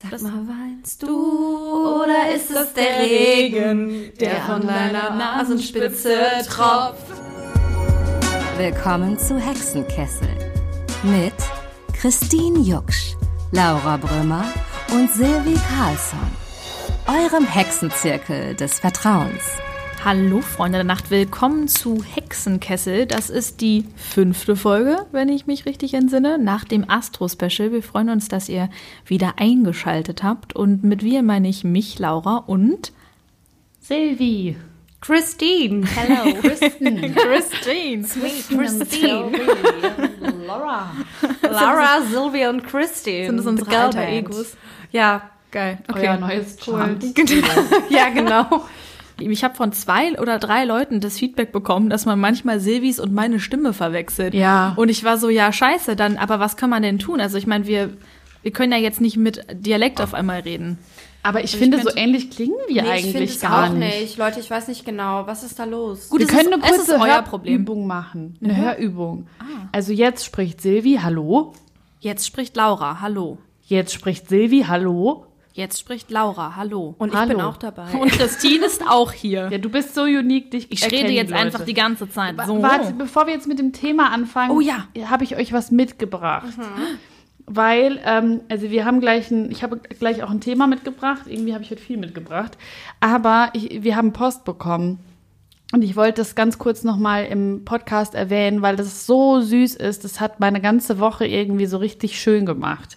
Sag mal, weinst du oder ist es der Regen, der von deiner Nasenspitze tropft? Willkommen zu Hexenkessel mit Christine Jucksch, Laura Brümmer und Silvi Carlsson, eurem Hexenzirkel des Vertrauens. Hallo Freunde der Nacht, willkommen zu Hexenkessel. Das ist die fünfte Folge, wenn ich mich richtig entsinne, nach dem Astro-Special. Wir freuen uns, dass ihr wieder eingeschaltet habt. Und mit wir meine ich mich, Laura und Silvi. Christine. Hello. Kristen. Christine. Sweet Christine. Laura. Laura, Sylvia und Christine. Sind das unsere alter. Egos? Ja, Geil. Okay. Euer neues Charm. ja, genau. Ich habe von zwei oder drei Leuten das Feedback bekommen, dass man manchmal Silvis und meine Stimme verwechselt. Ja. Und ich war so, ja, scheiße, dann, aber was kann man denn tun? Also ich meine, wir, wir können ja jetzt nicht mit Dialekt auf einmal reden. Aber ich ich finde, so könnte- ähnlich klingen wir Nee, ich finde eigentlich es gar auch nicht. nicht. Leute, ich weiß nicht genau. Was ist da los? Gut, wir können ist- eine kurze euer Problem. Hörübung machen. Eine Hörübung. Also jetzt spricht Silvi, hallo. Jetzt spricht Laura, hallo. Jetzt spricht Silvi, hallo. Jetzt spricht Laura, hallo. Und ich Hallo. bin auch dabei. Und Christine ist auch hier. Ja, du bist so unique, dich Ich rede jetzt Leute. einfach die ganze Zeit. So. Warte, bevor wir jetzt mit dem Thema anfangen, Oh ja. habe ich euch was mitgebracht. Weil, ähm, also wir haben gleich ein, ich habe gleich auch ein Thema mitgebracht. Irgendwie habe ich heute viel mitgebracht. Aber ich, wir haben Post bekommen. Und ich wollte das ganz kurz nochmal im Podcast erwähnen, weil das so süß ist. Das hat meine ganze Woche irgendwie so richtig schön gemacht.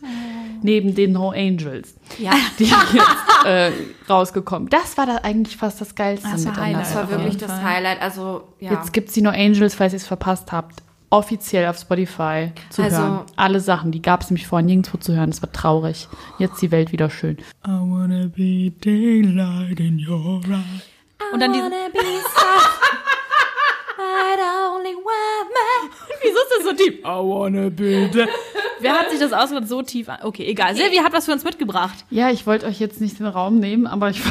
Neben den No Angels, ja, die jetzt äh, rausgekommen. Das war da eigentlich fast das Geilste Das war Highlight. das war wirklich das. Highlight. Also, ja. Jetzt gibt's die No Angels, falls ihr es verpasst habt. Offiziell auf Spotify zu Also- hören. Alle Sachen, die gab es nämlich vorher nirgendwo zu hören. Das war traurig. Jetzt die Welt wieder schön. I wanna be daylight in your eyes. Und dann die, wieso ist das so tief? I wanna be Wer hat sich das ausgedacht so tief an? Okay, egal. Silvi hat was für uns mitgebracht. Ja, ich wollte euch jetzt nicht den Raum nehmen, aber ich.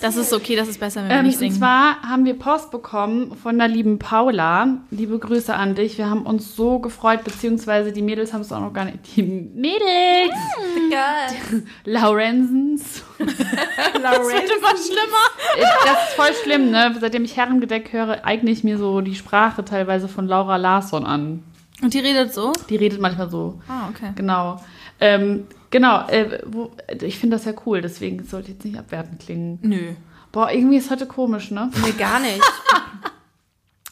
Das ist okay, das ist besser, wenn wir Ähm, nicht und singen. zwar haben wir Post bekommen von der lieben Paula. Liebe Grüße an dich. Wir haben uns so gefreut, beziehungsweise die Mädels haben es auch noch gar nicht. Die Mädels! Laurensens. das wird immer schlimmer. Äh, Das ist voll schlimm, ne? Seitdem ich Herrengedeck höre, eigne ich mir so die Sprache teilweise von Laura Larsson an. Und die redet so? Die redet manchmal so. Ah, okay. Genau. Ähm, genau, äh, wo, ich finde das ja cool, deswegen sollte jetzt nicht abwertend klingen. Nö. Boah, irgendwie ist heute komisch, ne? Nee, gar nicht.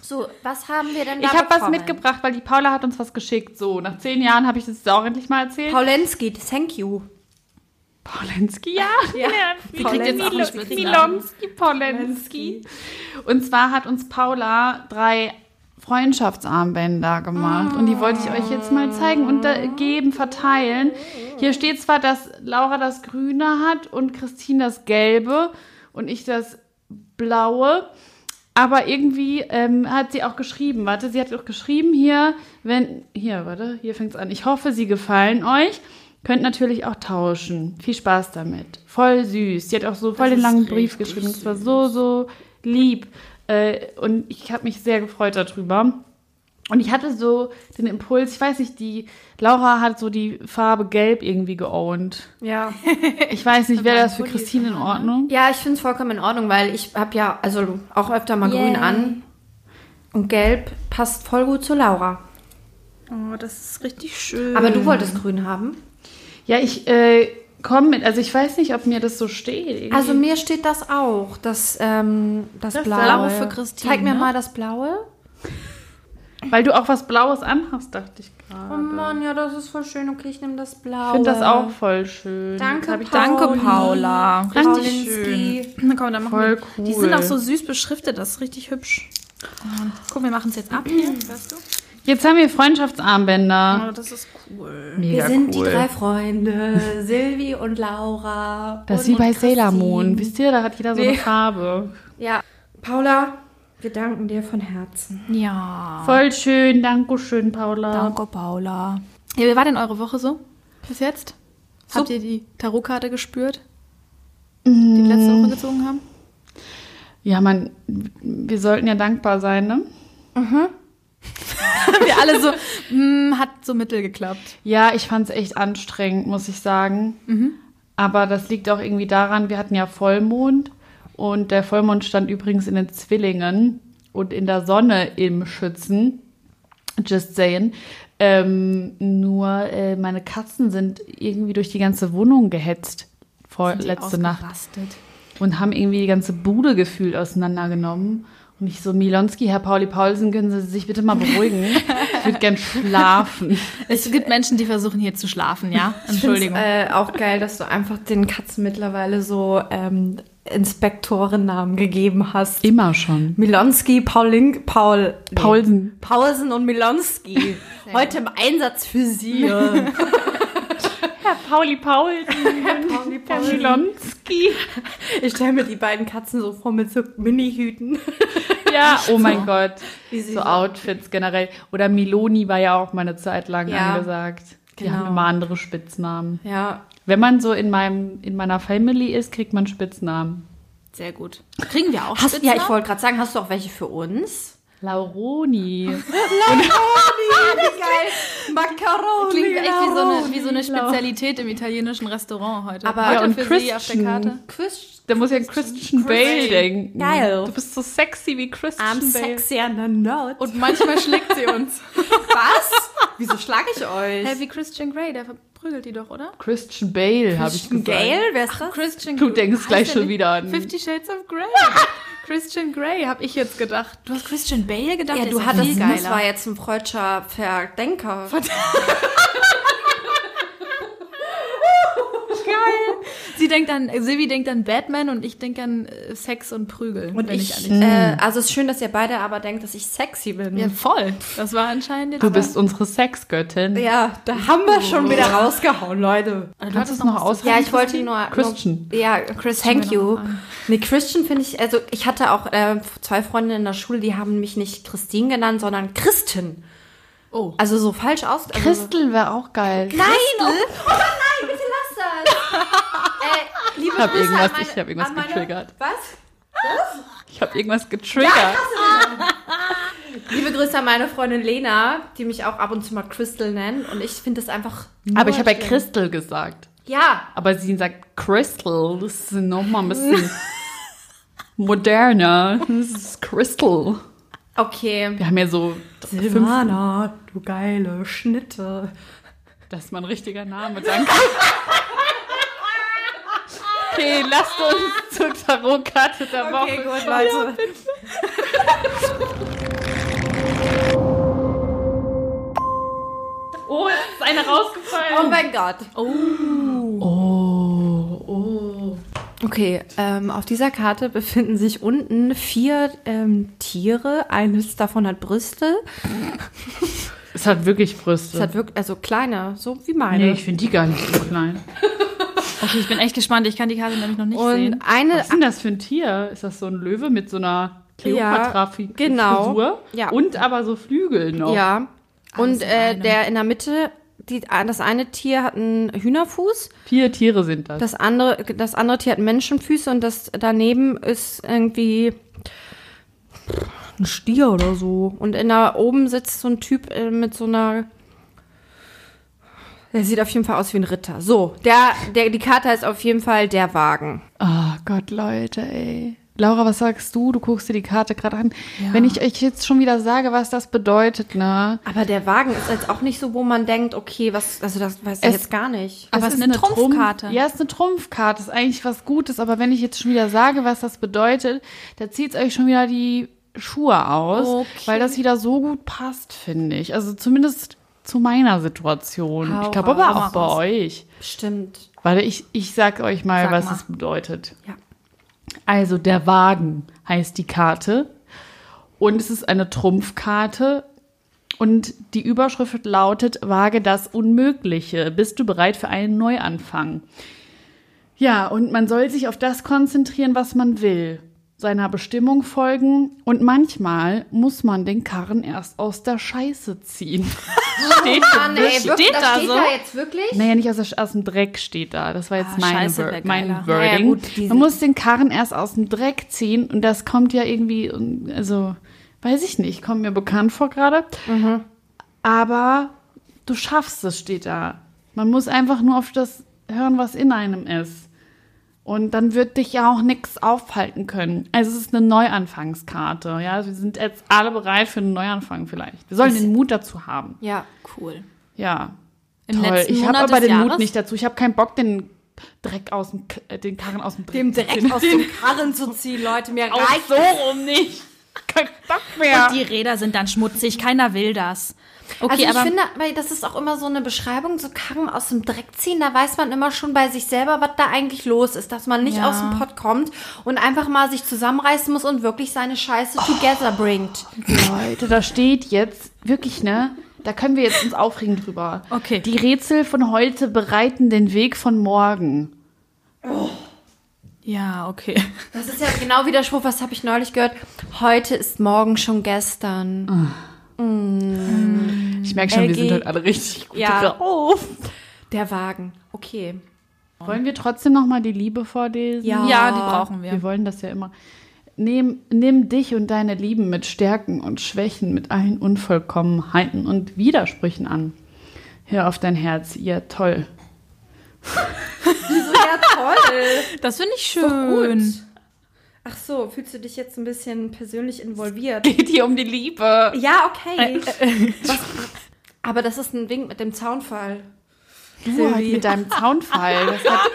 So, was haben wir denn da Ich habe was mitgebracht, weil die Paula hat uns was geschickt. So, nach zehn Jahren habe ich das jetzt auch endlich mal erzählt. Paulensky, thank you. Paulensky, ja. Ja. Einen Milonski, Paulensky. Und zwar hat uns Paula drei Freundschaftsarmbänder gemacht. Und die wollte ich euch jetzt mal zeigen und geben, verteilen. Hier steht zwar, dass Laura das Grüne hat und Christine das Gelbe und ich das Blaue. Aber irgendwie ähm, hat sie auch geschrieben, warte, sie hat auch geschrieben hier, wenn, hier, warte, hier fängt's an. Ich hoffe, sie gefallen euch. Könnt natürlich auch tauschen. Viel Spaß damit. Voll süß. Sie hat auch so voll den langen Brief geschrieben. Das war so, so lieb. Äh, und ich habe mich sehr gefreut darüber. Und ich hatte so den Impuls, ich weiß nicht, die Laura hat so die Farbe Gelb irgendwie geowned. Ja. Ich weiß nicht, wäre das für Christine in Ordnung? Ja, ich finde es vollkommen in Ordnung, weil ich habe ja also auch öfter mal grün an. Und gelb passt voll gut zu Laura. Oh, das ist richtig schön. Aber du wolltest grün haben. Ja, ich äh, komme mit, also ich weiß nicht, ob mir das so steht. Irgendwie. Also mir steht das auch, das, ähm, das, Das Blaue. Blaue für Christine, Zeig mir ne? mal das Blaue. Weil du auch was Blaues anhast, dachte ich Oh gerade. Mann, ja, das ist voll schön. Okay, ich nehme das Blaue. Ich finde das auch voll schön. Danke, ich Danke, Pauli. Paula. Richtig Paulinski. schön. Komm, dann machen Voll wir. Die sind auch so süß beschriftet, das ist richtig hübsch. Guck, wir machen es jetzt ab hier, weißt du? Jetzt haben wir Freundschaftsarmbänder. Oh, das ist cool. Mega Wir sind cool. die drei Freunde, Silvi und Laura. Das ist wie bei Sailor. Moon. Wisst ihr, da hat jeder so eine Nee. Farbe. Ja, Paula, wir danken dir von Herzen. Ja. Voll schön. Dankeschön, Paula. Danke, Paula. Ja, wie war denn eure Woche so? Bis jetzt? Habt ihr die Tarotkarte gespürt? Die wir letzte Woche gezogen haben? Ja, man, wir sollten ja dankbar sein, ne? wir alle so, mm, hat so mittel geklappt. Ja, ich fand es echt anstrengend, muss ich sagen. Aber das liegt auch irgendwie daran, wir hatten ja Vollmond und der Vollmond stand übrigens in den Zwillingen und in der Sonne im Schützen. Just saying. Ähm, nur äh, meine Katzen sind irgendwie durch die ganze Wohnung gehetzt vor letzte Nacht und haben irgendwie die ganze Bude gefühlt auseinandergenommen. Und ich so, Milonski, Herr Pauli Paulsen, können Sie sich bitte mal beruhigen? ich würde gern schlafen. Es gibt Menschen, die versuchen hier zu schlafen, ja? Entschuldigung. Äh, auch geil, dass du einfach den Katzen mittlerweile so ähm, Inspektorennamen gegeben hast. Immer schon. Milonski, Paulink, Paul, Paulsen. Paulsen und Milonski. Heute im Einsatz für Sie. Herr Pauli Paulsen. Pauli Herr Milonski. Ich stelle mir die beiden Katzen so vor mit so Mini-Hüten. Ja, oh mein Gott. Wie sie So so- Outfits generell. Oder Miloni war ja auch mal eine Zeit lang Ja, angesagt. Die genau. haben immer andere Spitznamen. Ja, Wenn man so in meinem in meiner Family ist, kriegt man Spitznamen. Sehr gut. Kriegen wir auch hast, ja, Spitznamen? ich wollte gerade sagen, hast du auch welche für uns? Lauroni. Wie geil. Macaroni. Klingt echt wie so, eine, wie so eine Spezialität im italienischen Restaurant heute. Aber- heute Ja, und für Sie auf der Christian. Karte. Chris, Da muss ich an Christian Bale denken. Geil. Du bist so sexy wie Christian I'm Bale. sexy and a note. Und manchmal schlägt sie uns. was? Wieso schlage ich euch? Hä, wie Christian Grey, der verprügelt die doch, oder? Christian Bale, habe ich gesagt. Gale? Wer ist das? Christian Du denkst gleich schon wieder an. Fifty Shades of Grey. Christian Grey, habe ich jetzt gedacht. Du hast Christian Bale gedacht? Ja, du hattest, das war jetzt ein freudscher Verdenker. Sie denkt an, Silvi denkt an Batman und ich denke an äh, Sex und Prügel. Und wenn ich, an dich- äh, also es ist schön, dass ihr beide aber denkt, dass ich sexy bin. Ja, voll. Das war anscheinend jetzt. Du bist unsere Sexgöttin. Ja, da haben wir schon wieder rausgehauen, Leute. Du Kannst du hattest es noch aus? Ja, ich wollte nur. Christian. Nur, ja, Christian. Thank you. Nee, Christian finde ich, also ich hatte auch äh, zwei Freundinnen in der Schule, die haben mich nicht Christine genannt, sondern Christin. Oh. Also so falsch aus. Also Christel wäre auch geil. Nein! Oh, oh nein, bitte lass das! liebe hab Grüße irgendwas- meine, ich hab irgendwas meine, getriggert. Was? Ich habe irgendwas getriggert. Liebe Grüße an meine Freundin Lena, die mich auch ab und zu mal Crystal nennt. Und ich finde das einfach. nur Aber ich habe ja. Crystal gesagt. Ja, Aber sie sagt Crystal. Das ist nochmal ein bisschen moderner. Das ist Crystal. okay. Wir haben ja so Silvana, du geile Schnitte. das ist mein richtiger Name, danke. Okay, lasst uns zur Tarotkarte der Woche. Okay, gut, Leute. Oh, es ist eine rausgefallen. Oh mein Gott. Oh, oh. Okay, ähm, auf dieser Karte befinden sich unten vier ähm, Tiere. Eines davon hat Brüste. Es hat wirklich Brüste. Es hat wirklich, also kleine, so wie meine. nee, ich finde die gar nicht so klein. Okay, ich bin echt gespannt. Ich kann die Karte nämlich noch nicht Und sehen. eine, Was ist denn das für ein Tier? Ist das so ein Löwe mit so einer Kleopatra-Frisur? genau. Ja. Und aber so Flügel noch. ja. Und äh, der in der Mitte, die, das eine Tier hat einen Hühnerfuß, Vier Tiere sind das. das andere, das andere Tier hat Menschenfüße und das daneben ist irgendwie ein Stier oder so. Und in der oben sitzt so ein Typ äh, mit so einer der sieht auf jeden Fall aus wie ein Ritter. So, der, der, die Karte heißt auf jeden Fall der Wagen. Oh Gott, Leute, ey. Laura, was sagst du? Du guckst dir die Karte gerade an. Wenn ich euch jetzt schon wieder sage, was das bedeutet, ne? Aber der Wagen ist jetzt auch nicht so, wo man denkt, okay, was, also das weiß ich Es- jetzt gar nicht. Aber es ist eine Trumpfkarte. Trumpf, ja, es ist eine Trumpfkarte. Ist eigentlich was Gutes. Aber wenn ich jetzt schon wieder sage, was das bedeutet, da zieht es euch schon wieder die Schuhe aus. Okay. Weil das wieder so gut passt, finde ich. Also zumindest zu meiner Situation. Hau ich glaube aber raus. auch bei euch. Stimmt. Warte, ich, ich sag euch mal, Sag was mal. es bedeutet. Ja. Also der Wagen heißt die Karte und es ist eine Trumpfkarte und die Überschrift lautet Wage das Unmögliche. Bist du bereit für einen Neuanfang? Ja, und man soll sich auf das konzentrieren, was man will, seiner Bestimmung folgen und manchmal muss man den Karren erst aus der Scheiße ziehen. Steht Mann, ey, Steht wirklich, da das steht so? da jetzt wirklich? naja, nicht aus, der, aus dem Dreck steht da. Das war jetzt Ah, meine Scheiße Wor wär mein. Wording. Naja, gut, Man muss den Karren erst aus dem Dreck ziehen und das kommt ja irgendwie, also weiß ich nicht, kommt mir bekannt vor gerade. Aber du schaffst es, steht da. Man muss einfach nur auf das hören, was in einem ist. Und dann wird dich ja auch nichts aufhalten können. Also es ist eine Neuanfangskarte. Ja, wir sind jetzt alle bereit für einen Neuanfang vielleicht. Wir sollen den Mut dazu haben. Ja. Cool. Ja. Im Toll. Ich habe aber den Mut Jahres? nicht dazu. Ich habe keinen Bock, den Dreck aus dem, K- äh, den Karren aus dem Dreck Dem ziehen. aus dem Karren zu ziehen, Leute. Mir reicht so rum nicht. Kein Bock mehr. Die Räder sind dann schmutzig, keiner will das. Okay, also ich aber finde, weil das ist auch immer so eine Beschreibung, so Karren aus dem Dreck ziehen, da weiß man immer schon bei sich selber, was da eigentlich los ist, dass man nicht Ja. aus dem Pott kommt und einfach mal sich zusammenreißen muss und wirklich seine Scheiße together bringt. Leute, da steht jetzt wirklich, ne? Da können wir jetzt uns aufregen drüber. Okay. Die Rätsel von heute bereiten den Weg von morgen. ja, okay. Das ist ja genau wie der Spruch, was habe ich neulich gehört? Heute ist morgen schon gestern. Ich merke schon, wir LG. sind heute alle richtig gut Ja. drauf. Der Wagen. Okay. Wollen wir trotzdem noch mal die Liebe vorlesen? Ja. Ja, die brauchen wir. Wir wollen das ja immer. Nimm, nimm dich und deine Lieben mit Stärken und Schwächen, mit allen Unvollkommenheiten und Widersprüchen an. Hör auf dein Herz, ihr toll. Ja, toll. Das finde ich Doch schön. Ach so, fühlst du dich jetzt ein bisschen persönlich involviert? Geht hier um die Liebe. Ja, okay. Was, aber das ist ein Wink mit dem Zaunfall. Du halt mit deinem Zaunfall. Das hat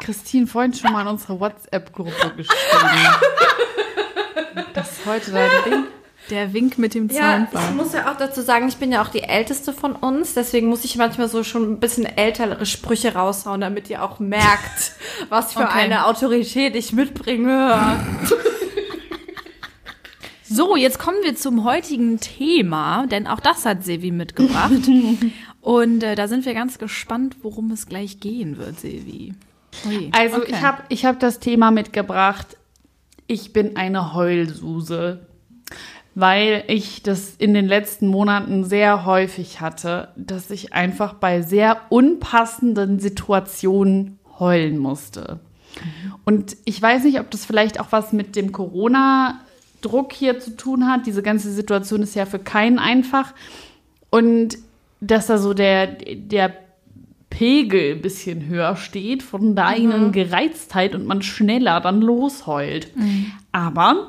Christine vorhin schon mal in unsere WhatsApp-Gruppe geschrieben. Das ist heute dein Ding. Der Wink mit dem Ja, Zaunfall. ich muss ja auch dazu sagen, ich bin ja auch die älteste von uns, deswegen muss ich manchmal so schon ein bisschen ältere Sprüche raushauen, damit ihr auch merkt, was für Okay. eine Autorität ich mitbringe. So, jetzt kommen wir zum heutigen Thema, denn auch das hat Sevi mitgebracht. Und äh, da sind wir ganz gespannt, worum es gleich gehen wird, Sevi. Ui, Also okay. ich habe ich hab das Thema mitgebracht. Ich bin eine Heulsuse, weil ich das in den letzten Monaten sehr häufig hatte, dass ich einfach bei sehr unpassenden Situationen heulen musste. Und ich weiß nicht, ob das vielleicht auch was mit dem Corona-Druck hier zu tun hat. Diese ganze Situation ist ja für keinen einfach. Und dass da so der, der Pegel ein bisschen höher steht von der eigenen Gereiztheit und man schneller dann losheult. Aber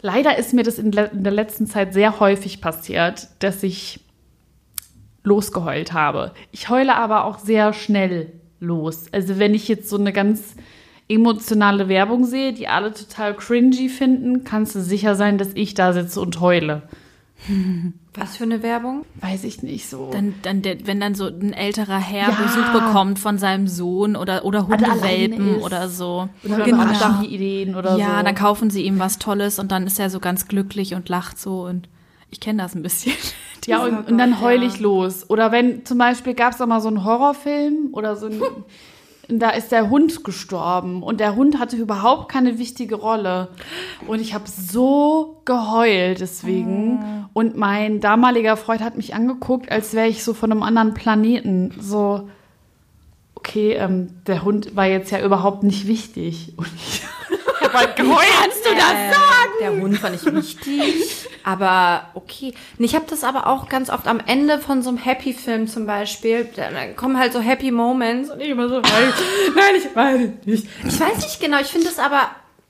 leider ist mir das in, in der letzten Zeit sehr häufig passiert, dass ich losgeheult habe. Ich heule aber auch sehr schnell los. Also wenn ich jetzt so eine ganz emotionale Werbung sehe, die alle total cringy finden, kannst du sicher sein, dass ich da sitze und heule. Was für eine Werbung? Weiß ich nicht so. Dann, dann der, wenn dann so ein älterer Herr Ja. Besuch bekommt von seinem Sohn oder, oder Hundewelpen oder so. oder Genau. Ideen oder so. Ja, dann kaufen sie ihm was Tolles und dann ist er so ganz glücklich und lacht so und ich kenne das ein bisschen. Ja, und, und dann heul ja. ich los. Oder wenn zum Beispiel gab es auch mal so einen Horrorfilm oder so ein. Da ist der Hund gestorben und der Hund hatte überhaupt keine wichtige Rolle. Und ich habe so geheult deswegen. Und mein damaliger Freund hat mich angeguckt, als wäre ich so von einem anderen Planeten. So, okay, ähm, der Hund war jetzt ja überhaupt nicht wichtig. Und ich habe halt geheult. Kannst du das sagen? Der Hund war nicht wichtig, aber okay. Und Ich habe das aber auch ganz oft am Ende von so einem Happy-Film zum Beispiel. Da kommen halt so Happy Moments und ich immer so, nein, nein, ich meine nicht. Ich weiß nicht genau, ich finde es aber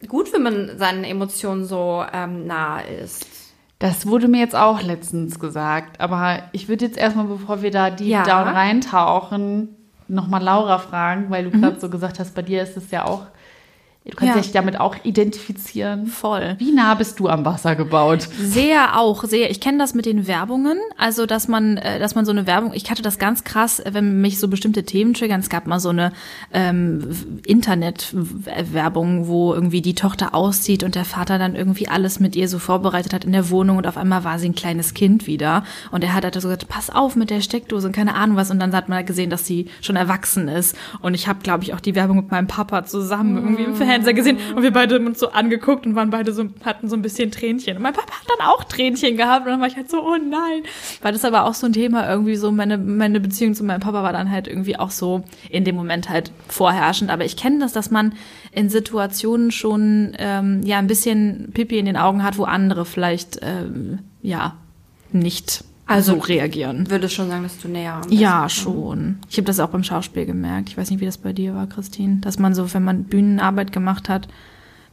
gut, wenn man seinen Emotionen so ähm, nah ist. Das wurde mir jetzt auch letztens gesagt. Aber ich würde jetzt erstmal, bevor wir da deep Ja. down reintauchen, nochmal Laura fragen, weil du gerade so gesagt hast, bei dir ist es ja auch, du kannst Ja. dich damit auch identifizieren. Voll. Wie nah bist du am Wasser gebaut? Sehr auch, sehr. Ich kenne das mit den Werbungen, also dass man, äh, dass man so eine Werbung, ich hatte das ganz krass, äh, wenn mich so bestimmte Themen triggern. Es gab mal so eine ähm, Internet-Werbung, wo irgendwie die Tochter auszieht und der Vater dann irgendwie alles mit ihr so vorbereitet hat in der Wohnung und auf einmal war sie ein kleines Kind wieder und er hat halt so gesagt, pass auf mit der Steckdose und keine Ahnung was und dann hat man halt gesehen, dass sie schon erwachsen ist und ich habe, glaube ich, auch die Werbung mit meinem Papa zusammen irgendwie im Fernseher gesehen und wir beide haben uns so angeguckt und waren beide so, hatten so ein bisschen Tränchen. Und mein Papa hat dann auch Tränchen gehabt und dann war ich halt so, oh nein, weil das aber auch so ein Thema irgendwie so, meine, meine Beziehung zu meinem Papa war dann halt irgendwie auch so in dem Moment halt vorherrschend, aber ich kenne das, dass man in Situationen schon ähm, ja ein bisschen Pipi in den Augen hat, wo andere vielleicht ähm, ja nicht Also so reagieren. Würdest schon sagen, dass du näher am Ja, schon. Ich habe das auch beim Schauspiel gemerkt. Ich weiß nicht, wie das bei dir war, Christine. Dass man so, wenn man Bühnenarbeit gemacht hat,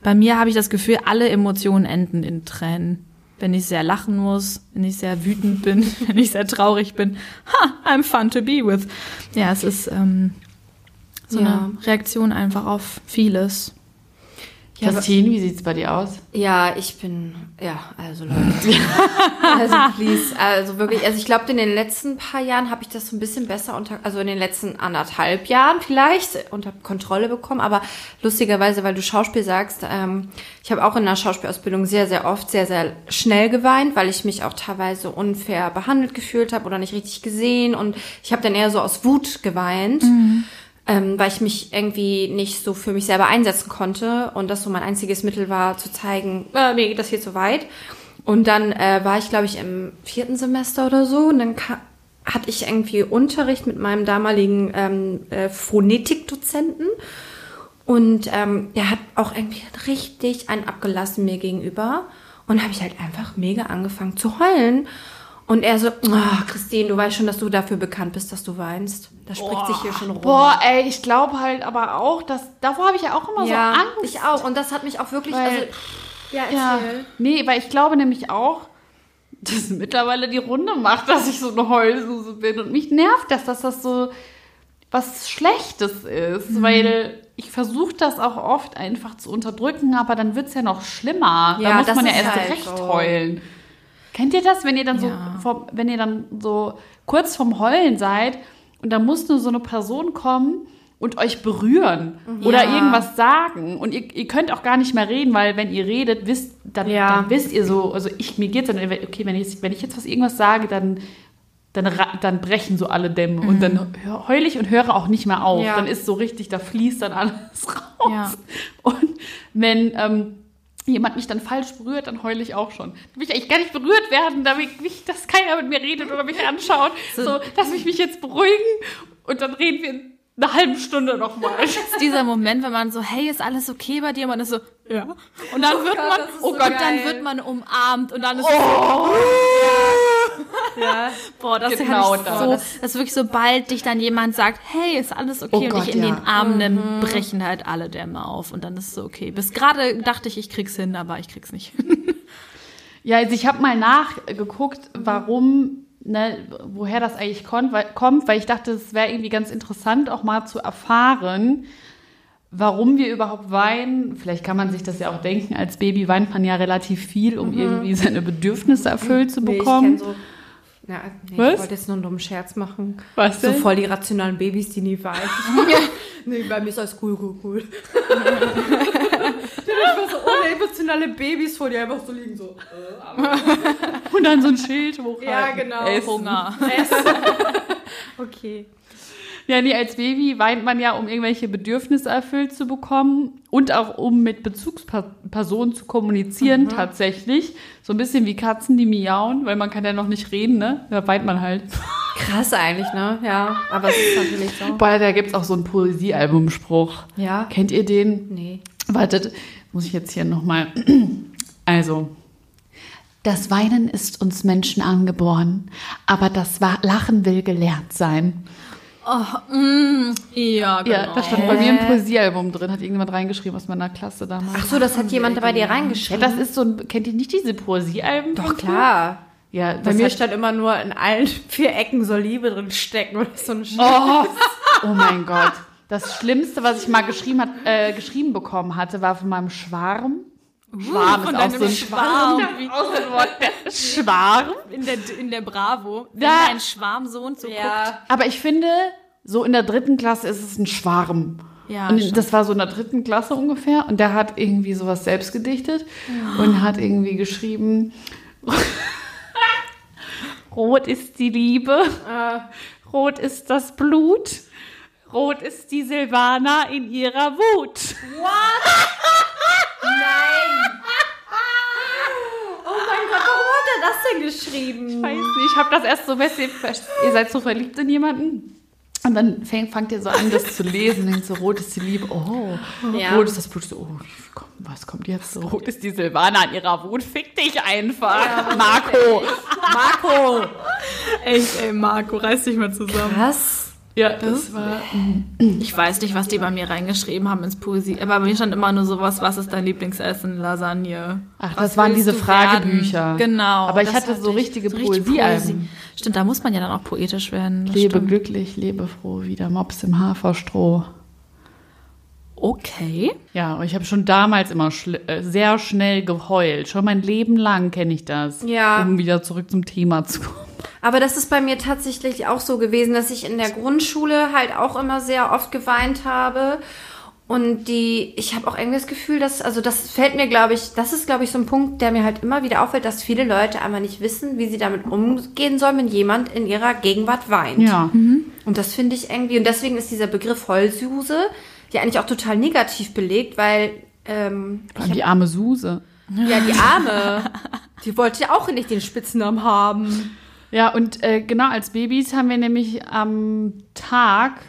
bei mir habe ich das Gefühl, alle Emotionen enden in Tränen. Wenn ich sehr lachen muss, wenn ich sehr wütend bin, wenn ich sehr traurig bin. Ha, I'm fun to be with. Ja, es ist ähm, so Ja. eine Reaktion einfach auf vieles. Christine, wie sieht's bei dir aus? Ja, ich bin, ja, also Leute. also please, also wirklich, also ich glaube, in den letzten paar Jahren habe ich das so ein bisschen besser unter, also in den letzten anderthalb Jahren vielleicht unter Kontrolle bekommen, aber lustigerweise, weil du Schauspiel sagst, ähm, ich habe auch in der Schauspielausbildung sehr, sehr oft sehr, sehr schnell geweint, weil ich mich auch teilweise unfair behandelt gefühlt habe oder nicht richtig gesehen. Und ich habe dann eher so aus Wut geweint ähm, weil ich mich irgendwie nicht so für mich selber einsetzen konnte und das so mein einziges Mittel war, zu zeigen, äh, mir geht das hier zu weit. Und dann äh, war ich, glaube ich, im vierten Semester oder so und dann ka- hatte ich irgendwie Unterricht mit meinem damaligen ähm, äh, Phonetikdozenten und ähm, der hat auch irgendwie richtig einen abgelassen mir gegenüber und habe ich halt einfach mega angefangen zu heulen. Und er so, oh, Christine, du weißt schon, dass du dafür bekannt bist, dass du weinst. Das spricht sich hier schon rum. Boah, ey, ich glaube halt aber auch, dass davor habe ich ja auch immer ja, so Angst. ich auch. Und das hat mich auch wirklich, Weil- also, ja, Ja, erzähl. nee, weil ich glaube nämlich auch, dass mittlerweile die Runde macht, dass ich so eine Heulsuse bin. Und mich nervt das, dass das so was Schlechtes ist, Mhm. weil ich versuche das auch oft einfach zu unterdrücken, aber dann wird es ja noch schlimmer. Ja, da muss das man ja erst halt recht so. heulen. Kennt ihr das, wenn ihr dann Ja. so, vom, wenn ihr dann so kurz vorm Heulen seid und da muss nur so eine Person kommen und euch berühren oder Ja. irgendwas sagen und ihr, ihr könnt auch gar nicht mehr reden, weil wenn ihr redet, wisst, dann, Ja. dann wisst ihr so, also ich, mir geht's dann, okay, wenn ich, wenn ich jetzt was irgendwas sage, dann, dann, dann brechen so alle Dämme und dann hö- heul ich und höre auch nicht mehr auf. Ja. Dann ist so richtig, da fließt dann alles raus. Ja. Und wenn ähm, jemand mich dann falsch berührt, dann heule ich auch schon. Da will ich eigentlich gar nicht berührt werden, damit mich, dass keiner mit mir redet oder mich anschaut. So, lass mich mich jetzt beruhigen und dann reden wir in einer halben Stunde nochmal. ist dieser Moment, wenn man so, hey, ist alles okay bei dir? Man ist so, ja. Und dann wird man, das ist oh so Gott, geil. dann wird man umarmt und dann ist Oh. Ja. Boah, das Genau ist das. so, das ist wirklich sobald dich dann jemand sagt, hey, ist alles okay Oh und Gott, dich in ja. den Arm nimm, brechen halt alle Dämme auf und dann ist es so okay. Bis gerade dachte ich, ich krieg's hin, aber ich krieg's nicht. Ja, also ich habe mal nachgeguckt, warum, ne, woher das eigentlich kon- weil, kommt, weil ich dachte, es wäre irgendwie ganz interessant, auch mal zu erfahren, warum wir überhaupt weinen. Vielleicht kann man sich das ja auch denken, als Baby weint man ja relativ viel, um irgendwie seine Bedürfnisse erfüllt zu Nee, bekommen. so. Ja, nee, Was? ich wollte jetzt nur einen dummen Scherz machen. Was So denn? voll die rationalen Babys, die nie weinen. nee, bei mir ist alles cool, cool, cool. ich war so ohne emotionale Babys vor dir einfach so liegen so. Und dann so ein Schild hochhalten. Ja, genau. Essen. Hunger. Okay. Ja, nee, als Baby weint man ja, um irgendwelche Bedürfnisse erfüllt zu bekommen und auch um mit Bezugspersonen zu kommunizieren tatsächlich. So ein bisschen wie Katzen, die miauen, weil man kann ja noch nicht reden, ne? Da weint man halt. Krass eigentlich, ne? Ja, aber es ist natürlich so. Boah, da gibt's auch so einen Poesiealbumspruch. Ja? Kennt ihr den? Nee. Wartet, muss ich jetzt hier nochmal. Also. Das Weinen ist uns Menschen angeboren, aber das Lachen will gelernt sein. Ja, genau. Ja, das stand bei mir im Poesiealbum drin, hat irgendjemand reingeschrieben aus meiner Klasse damals. Ach so, das hat jemand bei dir Ja, reingeschrieben. das ist so ein, kennt ihr nicht diese Poesiealben? Doch, klar. Ja, Bei mir stand immer nur in allen vier Ecken soll Liebe drin stecken oder so ein oh, oh mein Gott. Das Schlimmste, was ich mal geschrieben, hat, äh, geschrieben bekommen hatte, war von meinem Schwarm. Schwarm ist auch so ein Schwarm. Wort. Schwarm. In der, in der Bravo. Wenn Ja. ein Schwarm so und so guckt. Ja. Aber ich finde, so in der dritten Klasse ist es ein Schwarm. Ja, und stimmt. das war so in der dritten Klasse ungefähr. Und der hat irgendwie sowas selbst gedichtet und hat irgendwie geschrieben: Rot ist die Liebe, rot ist das Blut, rot ist die Silvana in ihrer Wut. Oh mein Gott, warum hat er das denn geschrieben? Ich weiß nicht, ich habe das erst so, weißt ihr, ihr seid so verliebt in jemanden. Und dann fängt, fangt ihr so an, das zu lesen. Denkt so, rot ist die Liebe. Oh, Ja. rot ist das Blut. So, oh, komm, was kommt jetzt? Rot ist die Silvana an ihrer Wut. Fick dich einfach. Marco. Marco! Echt, ey, Marco, reiß dich mal zusammen. Was? Ja, das war. Ich weiß nicht, was die bei mir reingeschrieben haben ins Poesie. Aber bei mir stand immer nur sowas, was ist dein Lieblingsessen? Lasagne. Ach, Was das waren diese Fragebücher. werden? Genau. Aber ich das hatte so richtige richtig Poesiealben. Stimmt, da muss man ja dann auch poetisch werden. das Lebe stimmt. glücklich, lebe froh, wie der Mops im Haferstroh. Okay. Ja, ich habe schon damals immer schl- äh, sehr schnell geheult. Schon mein Leben lang kenne ich das. Ja. Um wieder zurück zum Thema zu kommen. Aber das ist bei mir tatsächlich auch so gewesen, dass ich in der Grundschule halt auch immer sehr oft geweint habe. Und die, ich habe auch irgendwie das Gefühl, dass, also das fällt mir, glaube ich, das ist, glaube ich, so ein Punkt, der mir halt immer wieder auffällt, dass viele Leute einfach nicht wissen, wie sie damit umgehen sollen, wenn jemand in ihrer Gegenwart weint. Ja. Und das finde ich irgendwie, und deswegen ist dieser Begriff Heulsuse ja eigentlich auch total negativ belegt, weil, ähm, allem die arme Suse. ja, die Arme, die wollte ja auch nicht den Spitznamen haben. Ja, und äh, genau als Babys haben wir nämlich am Tag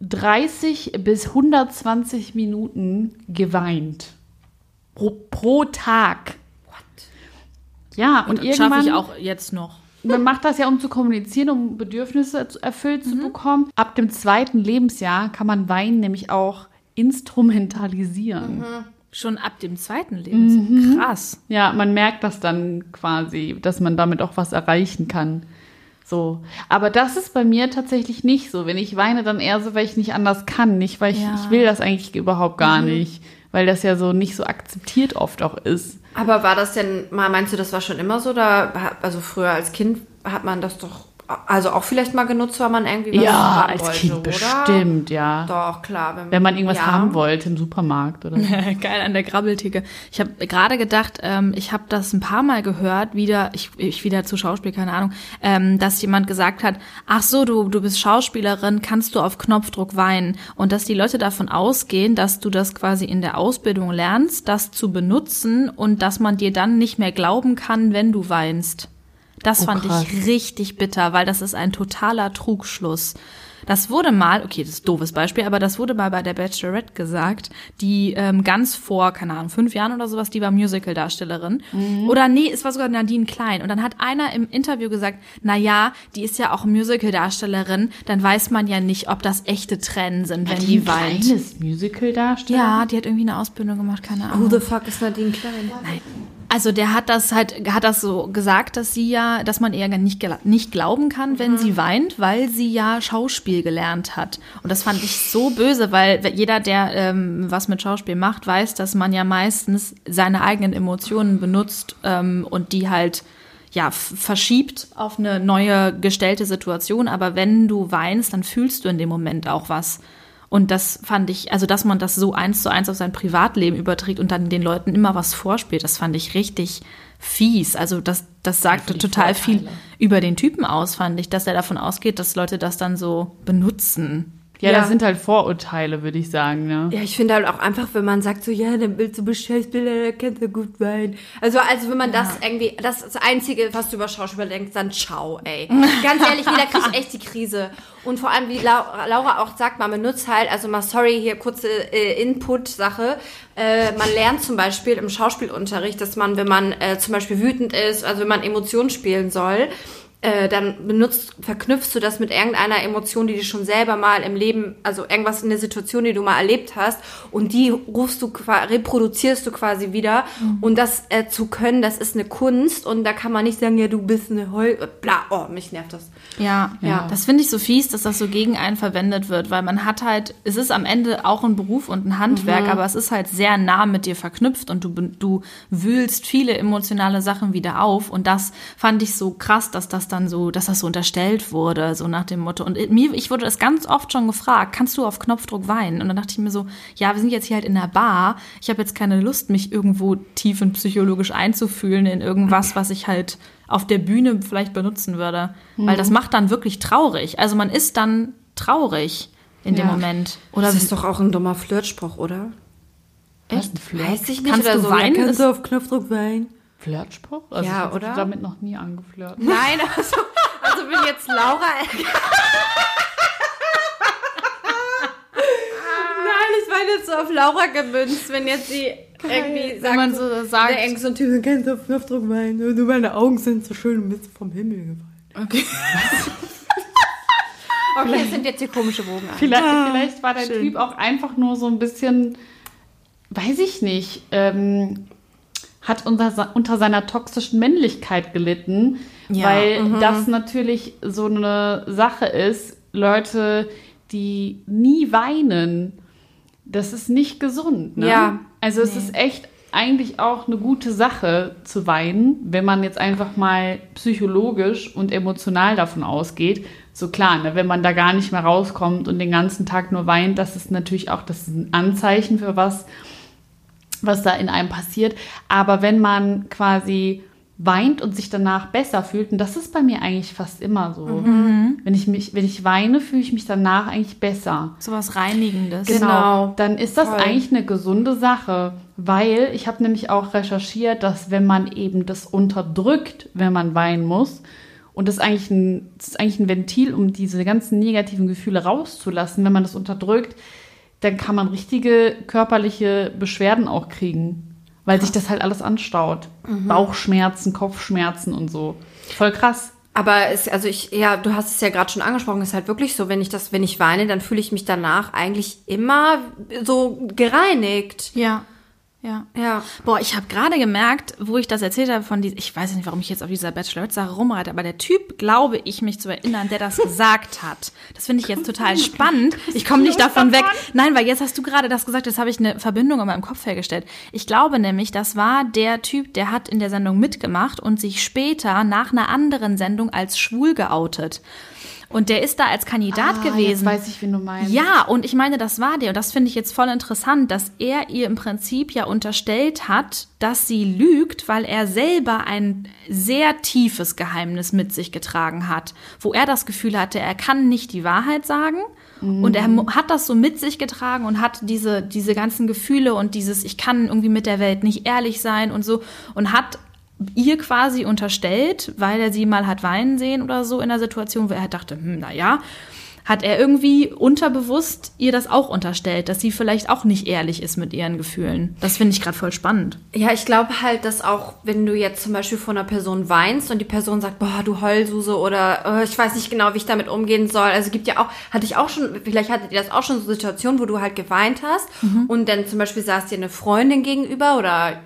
30 bis 120 Minuten geweint. Pro, pro Tag. What? Ja, und, Schaffe irgendwann. ich auch jetzt noch. Man macht das ja, um zu kommunizieren, um Bedürfnisse zu- erfüllt zu bekommen. Ab dem zweiten Lebensjahr kann man Weinen nämlich auch instrumentalisieren. Schon ab dem zweiten Lebensjahr. Krass. Ja, man merkt das dann quasi, dass man damit auch was erreichen kann. So. Aber das ist bei mir tatsächlich nicht so. Wenn ich weine, dann eher so, weil ich nicht anders kann. Nicht, weil ich, Ja. ich will das eigentlich überhaupt gar nicht. Weil das ja so nicht so akzeptiert oft auch ist. Aber war das denn mal, meinst du, das war schon immer so? Da, also früher als Kind hat man das doch, also auch vielleicht mal genutzt, weil man irgendwie was ja, als wollte, Kind oder? bestimmt, ja. Doch, klar. Wenn, Wenn man irgendwas ja. haben wollte im Supermarkt oder. Geil an der Grabbeltheke. Ich habe gerade gedacht, ähm, ich habe das ein paar Mal gehört, wieder, ich, ich wieder zu Schauspiel, keine Ahnung, ähm, dass jemand gesagt hat, ach so, du, du bist Schauspielerin, kannst du auf Knopfdruck weinen. Und dass die Leute davon ausgehen, dass du das quasi in der Ausbildung lernst, das zu benutzen und dass man dir dann nicht mehr glauben kann, wenn du weinst. Das Oh, fand krass. ich richtig bitter, weil das ist ein totaler Trugschluss. Das wurde mal, okay, das ist ein doofes Beispiel, aber das wurde mal bei der Bachelorette gesagt, die ähm, ganz vor, keine Ahnung, fünf Jahren oder sowas, die war Musical-Darstellerin. Oder nee, es war sogar Nadine Klein. Und dann hat einer im Interview gesagt, na ja, die ist ja auch Musical-Darstellerin, dann weiß man ja nicht, ob das echte Tränen sind, wenn die weint. kleines Musical darstellen? Ja, die hat irgendwie eine Ausbildung gemacht, keine Who Ahnung. the fuck ist Nadine Klein? Also der hat das halt, hat das so gesagt, dass sie ja, dass man ihr gar nicht, nicht glauben kann, wenn sie weint, weil sie ja Schauspiel gelernt hat. Und das fand ich so böse, weil jeder, der ähm, was mit Schauspiel macht, weiß, dass man ja meistens seine eigenen Emotionen benutzt ähm, und die halt ja, verschiebt auf eine neue gestellte Situation. Aber wenn du weinst, dann fühlst du in dem Moment auch was. Und das fand ich, also dass man das so eins zu eins auf sein Privatleben überträgt und dann den Leuten immer was vorspielt, das fand ich richtig fies. Also das, das sagte total viel über den Typen aus, fand ich, dass er davon ausgeht, dass Leute das dann so benutzen. Ja, Ja. das sind halt Vorurteile, würde ich sagen. Ne? Ja, ich finde halt auch einfach, wenn man sagt so, ja, dann willst du Schauspieler, dann kannst du gut weinen. Also, also wenn man das irgendwie, das ist das Einzige, was du über Schauspieler denkst, dann ciao, ey. Ganz ehrlich, jeder kriegt echt die Krise. Und vor allem, wie Lau- Laura auch sagt, man benutzt halt, also mal sorry, hier kurze äh, Input-Sache. Äh, man lernt zum Beispiel im Schauspielunterricht, dass man, wenn man äh, zum Beispiel wütend ist, also wenn man Emotionen spielen soll, äh, dann benutzt, verknüpfst du das mit irgendeiner Emotion, die du schon selber mal im Leben, also irgendwas in der Situation, die du mal erlebt hast, und die rufst du, reproduzierst du quasi wieder. Und das äh, zu können, das ist eine Kunst, und da kann man nicht sagen, ja, du bist eine Heu, bla, oh, mich nervt das. Ja, Ja. Das finde ich so fies, dass das so gegen einen verwendet wird, weil man hat halt, es ist am Ende auch ein Beruf und ein Handwerk, aber es ist halt sehr nah mit dir verknüpft und du, du wühlst viele emotionale Sachen wieder auf und das fand ich so krass, dass das dann so, dass das so unterstellt wurde, so nach dem Motto. Und mir, ich wurde das ganz oft schon gefragt, kannst du auf Knopfdruck weinen? Und dann dachte ich mir so, ja, wir sind jetzt hier halt in der Bar, ich habe jetzt keine Lust, mich irgendwo tiefenpsychologisch einzufühlen in irgendwas, was ich halt auf der Bühne vielleicht benutzen würde. Weil das macht dann wirklich traurig. Also man ist dann traurig in dem Ja. Moment. Oder Das ist doch auch ein dummer Flirtspruch, oder? Echt? Ein Flirt? Weiß ich nicht, Kannst oder du so. weinen? Ja, kannst du auf Knopfdruck weinen? Flirtspruch? Also ja, ich oder? Ich damit noch nie angeflirt. Nein, also, also bin jetzt Laura. Nein, ich meine jetzt so auf Laura gemünzt, wenn jetzt sie irgendwie sagt, wenn man so sagt, der engste Typ kann auf Luftdruck weinen, nur meine Augen sind so schön mit vom Himmel gefallen. Okay. okay, das sind jetzt hier komische Bogen. Vielleicht, ah, vielleicht war der schön. Typ auch einfach nur so ein bisschen, weiß ich nicht, ähm, hat unter, unter seiner toxischen Männlichkeit gelitten, Ja, weil das natürlich so eine Sache ist, Leute, die nie weinen, das ist nicht gesund. Ne? Ja. Also es ist echt eigentlich auch eine gute Sache zu weinen, wenn man jetzt einfach mal psychologisch und emotional davon ausgeht. So klar, ne, wenn man da gar nicht mehr rauskommt und den ganzen Tag nur weint, das ist natürlich auch das ist ein Anzeichen für was, was da in einem passiert. Aber wenn man quasi weint und sich danach besser fühlt, und das ist bei mir eigentlich fast immer so. Wenn ich mich, wenn ich weine, fühle ich mich danach eigentlich besser. Sowas Reinigendes. Genau. Genau. Dann ist das Voll. eigentlich eine gesunde Sache, weil ich habe nämlich auch recherchiert, dass wenn man eben das unterdrückt, wenn man weinen muss, und das ist eigentlich ein, das ist eigentlich ein Ventil, um diese ganzen negativen Gefühle rauszulassen, wenn man das unterdrückt, dann kann man richtige körperliche Beschwerden auch kriegen, weil sich das halt alles anstaut. Bauchschmerzen, Kopfschmerzen und so. Voll krass. Aber es, also ich, ja, du hast es ja gerade schon angesprochen, es ist halt wirklich so, wenn ich das, wenn ich weine, dann fühle ich mich danach eigentlich immer so gereinigt. Ja. Ja. Ja. Boah, ich habe gerade gemerkt, wo ich das erzählt habe von diesem, ich weiß nicht, warum ich jetzt auf dieser Bachelorette-Sache rumreite, aber der Typ, glaube ich, mich zu erinnern, der das gesagt hat. Das finde ich jetzt total spannend. Ich komme nicht davon weg. Nein, weil jetzt hast du gerade das gesagt, jetzt habe ich eine Verbindung in meinem Kopf hergestellt. Ich glaube nämlich, das war der Typ, der hat in der Sendung mitgemacht und sich später nach einer anderen Sendung als schwul geoutet. Und der ist da als Kandidat Ah, gewesen. Jetzt weiß ich, wen du meinst. Ja, und ich meine, das war der. Und das finde ich jetzt voll interessant, dass er ihr im Prinzip ja unterstellt hat, dass sie lügt, weil er selber ein sehr tiefes Geheimnis mit sich getragen hat, wo er das Gefühl hatte, er kann nicht die Wahrheit sagen. Und er hat das so mit sich getragen und hat diese, diese ganzen Gefühle und dieses, ich kann irgendwie mit der Welt nicht ehrlich sein und so und hat ihr quasi unterstellt, weil er sie mal hat weinen sehen oder so in der Situation, wo er dachte, hm, na ja, hat er irgendwie unterbewusst ihr das auch unterstellt, dass sie vielleicht auch nicht ehrlich ist mit ihren Gefühlen. Das finde ich gerade voll spannend. Ja, ich glaube halt, dass auch, wenn du jetzt zum Beispiel vor einer Person weinst und die Person sagt, boah, du Heulsuse oder äh, ich weiß nicht genau, wie ich damit umgehen soll. Also gibt ja auch, hatte ich auch schon, vielleicht hattet ihr das auch schon so Situationen, wo du halt geweint hast und dann zum Beispiel saß dir eine Freundin gegenüber oder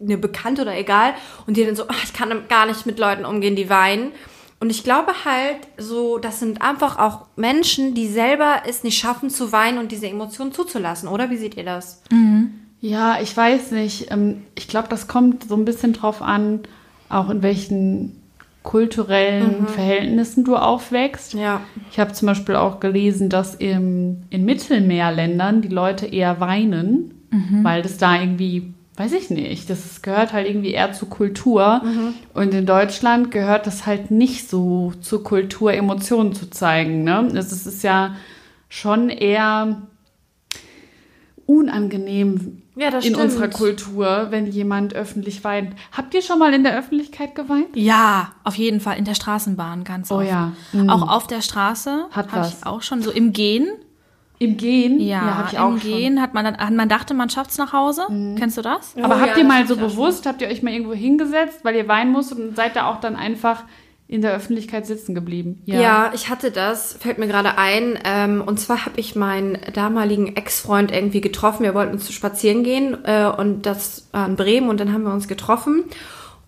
eine Bekannte oder egal und die dann so, ach, ich kann gar nicht mit Leuten umgehen, die weinen. Und ich glaube halt, so, das sind einfach auch Menschen, die selber es nicht schaffen zu weinen und diese Emotionen zuzulassen, oder? Wie seht ihr das? Ja, ich weiß nicht. Ähm, Ich glaube, das kommt so ein bisschen drauf an, auch in welchen kulturellen Verhältnissen du aufwächst. Ja. Ich habe zum Beispiel auch gelesen, dass im, in Mittelmeerländern die Leute eher weinen, weil das da irgendwie, weiß ich nicht, das gehört halt irgendwie eher zur Kultur. Und in Deutschland gehört das halt nicht so zur Kultur, Emotionen zu zeigen. Ne? Es ist- es ist ja schon eher unangenehm Ja, in stimmt. unserer Kultur, wenn jemand öffentlich weint. Habt ihr schon mal in der Öffentlichkeit geweint? Ja, auf jeden Fall in der Straßenbahn ganz Oh oft. ja. Mhm. Auch auf der Straße Hat hab was. ich auch schon so im Gehen. Im Gehen? Ja, hab ich im auch schon. Gehen hat man dann, man dachte, man schafft's nach Hause. Kennst du das? Aber Oh habt ja, ihr mal so bewusst, habt ihr euch mal irgendwo hingesetzt, weil ihr weinen musstet und seid da auch dann einfach in der Öffentlichkeit sitzen geblieben? Ja. ich hatte das, fällt mir gerade ein. Ähm, und zwar habe ich meinen damaligen Ex-Freund irgendwie getroffen. Wir wollten zu spazieren gehen äh, und das war in Bremen und dann haben wir uns getroffen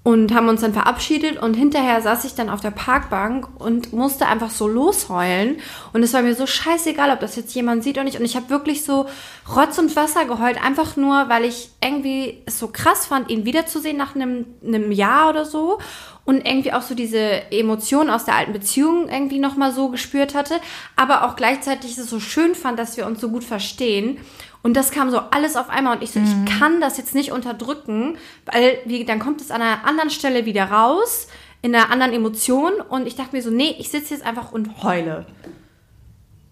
und haben uns dann verabschiedet und hinterher saß ich dann auf der Parkbank und musste einfach so losheulen und es war mir so scheißegal, ob das jetzt jemand sieht oder nicht und ich habe wirklich so Rotz und Wasser geheult, einfach nur, weil ich irgendwie es so krass fand, ihn wiederzusehen nach einem, einem Jahr oder so und irgendwie auch so diese Emotionen aus der alten Beziehung irgendwie nochmal so gespürt hatte, aber auch gleichzeitig es so schön fand, dass wir uns so gut verstehen. Und das kam so alles auf einmal und ich so, ich kann das jetzt nicht unterdrücken, weil wie, dann kommt es an einer anderen Stelle wieder raus, in einer anderen Emotion und ich dachte mir so, nee, ich sitze jetzt einfach und heule.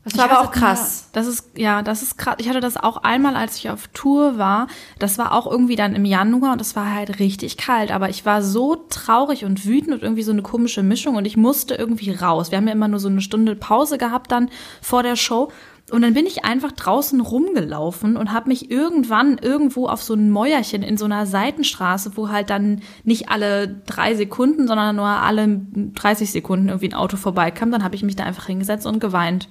Das war Ich aber auch krass. Das ist, ja, das ist krass. Ich hatte das auch einmal, als ich auf Tour war. Das war auch irgendwie dann im Januar und es war halt richtig kalt. Aber ich war so traurig und wütend und irgendwie so eine komische Mischung und ich musste irgendwie raus. Wir haben ja immer nur so eine Stunde Pause gehabt dann vor der Show. Und dann bin ich einfach draußen rumgelaufen und habe mich irgendwann irgendwo auf so ein Mäuerchen in so einer Seitenstraße, wo halt dann nicht alle drei Sekunden, sondern nur alle 30 Sekunden irgendwie ein Auto vorbeikam, dann habe ich mich da einfach hingesetzt und geweint.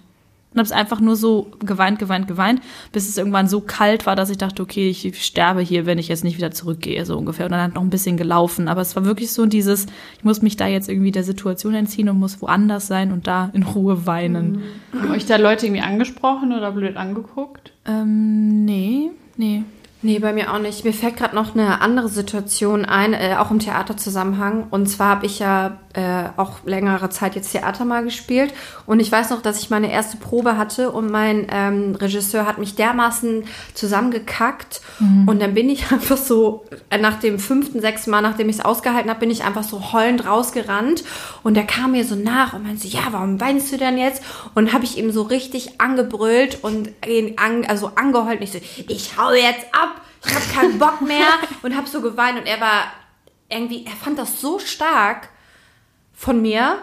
Und habe es einfach nur so geweint, geweint, geweint, bis es irgendwann so kalt war, dass ich dachte, okay, ich sterbe hier, wenn ich jetzt nicht wieder zurückgehe, so ungefähr. Und dann hat noch ein bisschen gelaufen. Aber es war wirklich so dieses, ich muss mich da jetzt irgendwie der Situation entziehen und muss woanders sein und da in Ruhe weinen. Haben euch da Leute irgendwie angesprochen oder blöd angeguckt? Ähm, nee, nee. Nee, bei mir auch nicht. Mir fällt gerade noch eine andere Situation ein, äh, auch im Theaterzusammenhang. Und zwar habe ich ja äh, auch längere Zeit jetzt Theater mal gespielt. Und ich weiß noch, dass ich meine erste Probe hatte und mein ähm, Regisseur hat mich dermaßen zusammengekackt. Und dann bin ich einfach so, äh, nach dem fünften, sechsten Mal, nachdem ich es ausgehalten habe, bin ich einfach so heulend rausgerannt. Und der kam mir so nach und meinte, ja, warum weinst du denn jetzt? Und habe ich ihm so richtig angebrüllt und ihn an, also angeheult. Und ich so, ich hau jetzt ab ich habe keinen Bock mehr und habe so geweint und er war irgendwie, er fand das so stark von mir,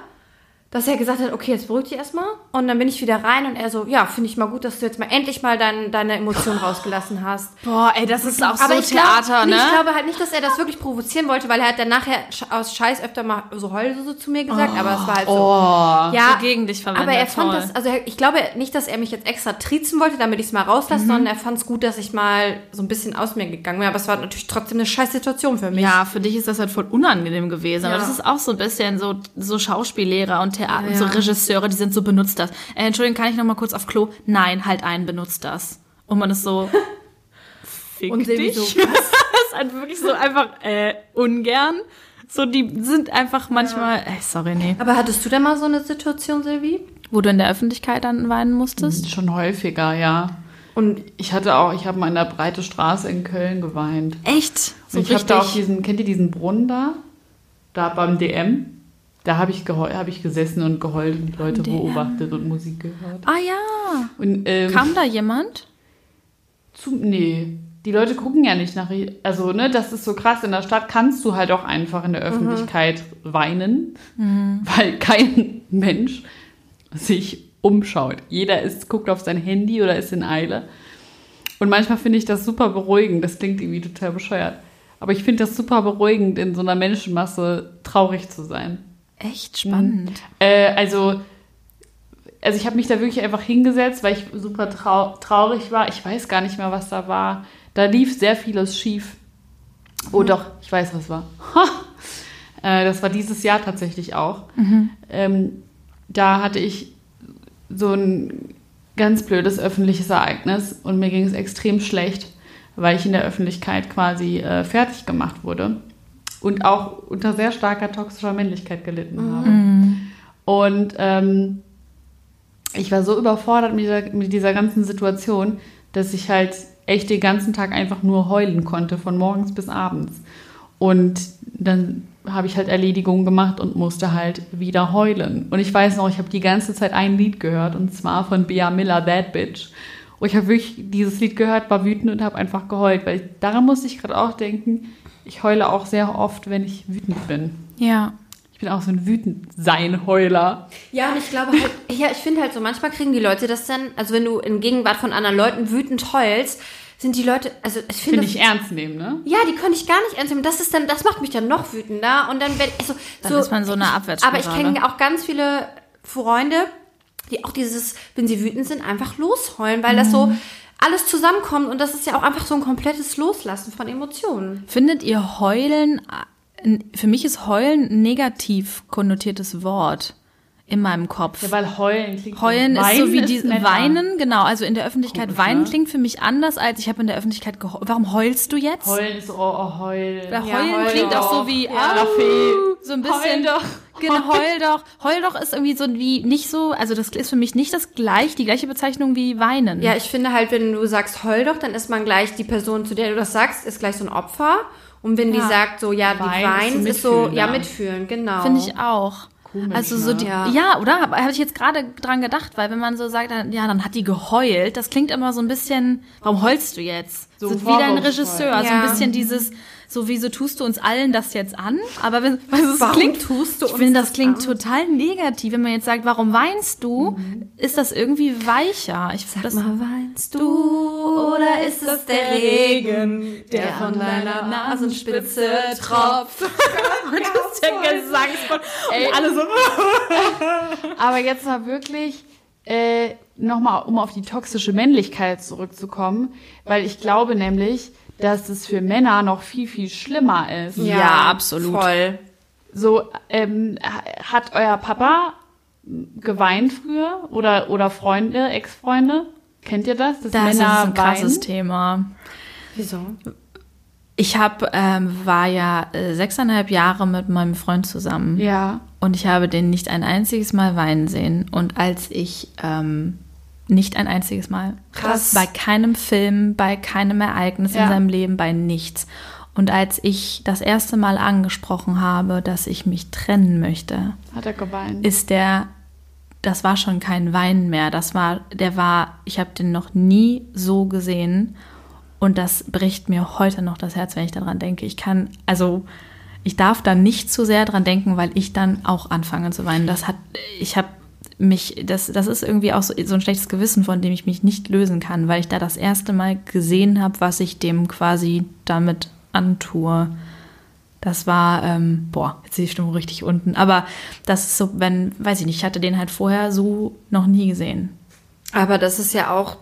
dass er gesagt hat, okay, jetzt beruhig dich erstmal. Und dann bin ich wieder rein und er so, ja, finde ich mal gut, dass du jetzt mal endlich mal dein, deine Emotionen rausgelassen hast. Boah, ey, das ist auch Aber so ich glaub- Theater, nee, ne? Ich glaube halt nicht, dass er das wirklich provozieren wollte, weil er hat dann nachher aus Scheiß öfter mal so Heulsuse zu mir gesagt, aber es war halt so. oh, ja, so gegen dich verwendet. aber er fand toll. das, also ich glaube nicht, dass er mich jetzt extra trizen wollte, damit ich es mal rauslasse, sondern er fand es gut, dass ich mal so ein bisschen aus mir gegangen bin. Aber es war natürlich trotzdem eine scheiß Situation für mich. Ja, für dich ist das halt voll unangenehm gewesen. Aber Ja. das ist auch so ein bisschen so, so Schauspiellehrer und Theater, Ja, so ja. Regisseure, die sind so, benutzt das. Äh, Entschuldigung, kann ich noch mal kurz auf Klo? Nein, halt ein, benutzt das. Und man ist so, fick Und dich. so, das ist halt wirklich so einfach, äh, ungern. So, die sind einfach manchmal, ey, sorry, nee. Aber hattest du denn mal so eine Situation, Silvi? Wo du in der Öffentlichkeit dann weinen musstest? Schon häufiger, ja. Und Ich hatte auch, ich habe mal in der Breite Straße in Köln geweint. Echt? So Und ich habe da auch diesen, kennt ihr diesen Brunnen da? Da beim DM? Da habe ich, hab ich gesessen und geheult und Leute DM. beobachtet und Musik gehört. Ah ja. Und, ähm, Kam da jemand? Zu, nee, die Leute gucken ja nicht nach. Also, ne, das ist so krass. In der Stadt kannst du halt auch einfach in der Öffentlichkeit weinen, weil kein Mensch sich umschaut. Jeder ist, guckt auf sein Handy oder ist in Eile. Und manchmal finde ich das super beruhigend. Das klingt irgendwie total bescheuert. Aber ich finde das super beruhigend, in so einer Menschenmasse traurig zu sein. Echt spannend. Äh, also, also ich habe mich da wirklich einfach hingesetzt, weil ich super trau traurig war. Ich weiß gar nicht mehr, was da war. Da lief sehr vieles schief. Oh doch, ich weiß, was war. äh, das war dieses Jahr tatsächlich auch. Ähm, da hatte ich so ein ganz blödes öffentliches Ereignis und mir ging es extrem schlecht, weil ich in der Öffentlichkeit quasi äh, fertig gemacht wurde und auch unter sehr starker toxischer Männlichkeit gelitten habe. Und ähm, ich war so überfordert mit dieser, mit dieser ganzen Situation, dass ich halt echt den ganzen Tag einfach nur heulen konnte, von morgens bis abends. Und dann habe ich halt Erledigungen gemacht und musste halt wieder heulen. Und ich weiß noch, ich habe die ganze Zeit ein Lied gehört, und zwar von Bea Miller, That Bitch. Und ich habe wirklich dieses Lied gehört, war wütend und habe einfach geheult, weil ich, daran musste ich gerade auch denken, ich heule auch sehr oft, wenn ich wütend bin. Ja. Ich bin auch so ein wütend sein Heuler. Ja, und ich glaube halt, ja, ich finde halt so, manchmal kriegen die Leute das dann, also wenn du in Gegenwart von anderen Leuten wütend heulst, sind die Leute, also ich finde Finde das- ich ernst nehmen, ne? Ja, die könnte ich gar nicht ernst nehmen. Das ist dann, das macht mich dann noch wütender. Und dann werde ich so, Dann so ist man so eine Abwärtsspirale. Aber ich kenne auch ganz viele Freunde, die auch dieses, wenn sie wütend sind, einfach losheulen, weil das Mhm. so alles zusammenkommt und das ist ja auch einfach so ein komplettes Loslassen von Emotionen. Findet ihr Heulen, äh, für mich ist Heulen ein negativ konnotiertes Wort in meinem Kopf. Ja, weil heulen klingt Heulen ist so wie die. Weinen, genau. Also in der Öffentlichkeit Komisch, weinen ne? klingt für mich anders, als ich habe in der Öffentlichkeit geheult. Warum heulst du jetzt? Heulen ist so, oh, oh heul. Weil Ja, heulen heul klingt doch. auch so wie, Ja, ah, Fee. so ein bisschen. Heul doch. Genau, heul doch. Heul doch ist irgendwie so wie nicht so, also das ist für mich nicht das gleich, die gleiche Bezeichnung wie weinen. Ja, ich finde halt, wenn du sagst, heul doch, dann ist man gleich, die Person, zu der du das sagst, ist gleich so ein Opfer. Und wenn die Ja. sagt, so, ja, die Wein weint, ist ist so, ja, mitfühlen, genau. Finde ich auch. Komisch, also so ne? die, Ja. ja. oder? Habe hab ich jetzt gerade dran gedacht, weil wenn man so sagt, dann, ja, dann hat die geheult, das klingt immer so ein bisschen, warum heulst du jetzt? So so wie dein. Regisseur. So ein Ja. bisschen dieses, so wieso tust du uns allen das jetzt an? Aber wenn, weil es Warum klingt, tust du ich finde, das das klingt an? total negativ. Wenn man jetzt sagt, warum weinst du, ist das irgendwie weicher. Ich Sag das, weinst du oder ist es der Regen, der von deiner Nasenspitze tropft? das ist der Gesangsvoll. Und alle so, Aber jetzt mal wirklich äh, nochmal, um auf die toxische Männlichkeit zurückzukommen, weil ich glaube nämlich, dass es für Männer noch viel, viel schlimmer ist. Ja, absolut. Voll. So, ähm, ha- hat euer Papa geweint früher oder, oder Freunde, Ex-Freunde? Kennt ihr das? Dass das ist ein krasses? Thema. Wieso? Ich hab, ähm, war ja äh, sechseinhalb Jahre mit meinem Freund zusammen. Ja. Und ich habe den nicht ein einziges Mal weinen sehen. Und als ich ähm, nicht ein einziges Mal. Krass. Bei keinem Film, bei keinem Ereignis Ja. in seinem Leben, bei nichts. Und als ich das erste Mal angesprochen habe, dass ich mich trennen möchte, Hat er geweint? ist der, das war schon kein Weinen mehr. Das war, der war, ich habe den noch nie so gesehen. Und das bricht mir heute noch das Herz, wenn ich daran denke. Ich kann, also ich darf da nicht zu sehr dran denken, weil ich dann auch anfange zu weinen. Das hat, ich habe mich, das, das ist irgendwie auch so, so ein schlechtes Gewissen, von dem ich mich nicht lösen kann, weil ich da das erste Mal gesehen habe, was ich dem quasi damit antue. Das war, ähm, boah, jetzt ist die Stimmung richtig unten. Aber das ist so, wenn, weiß ich nicht, ich hatte den halt vorher so noch nie gesehen. Aber das ist ja auch,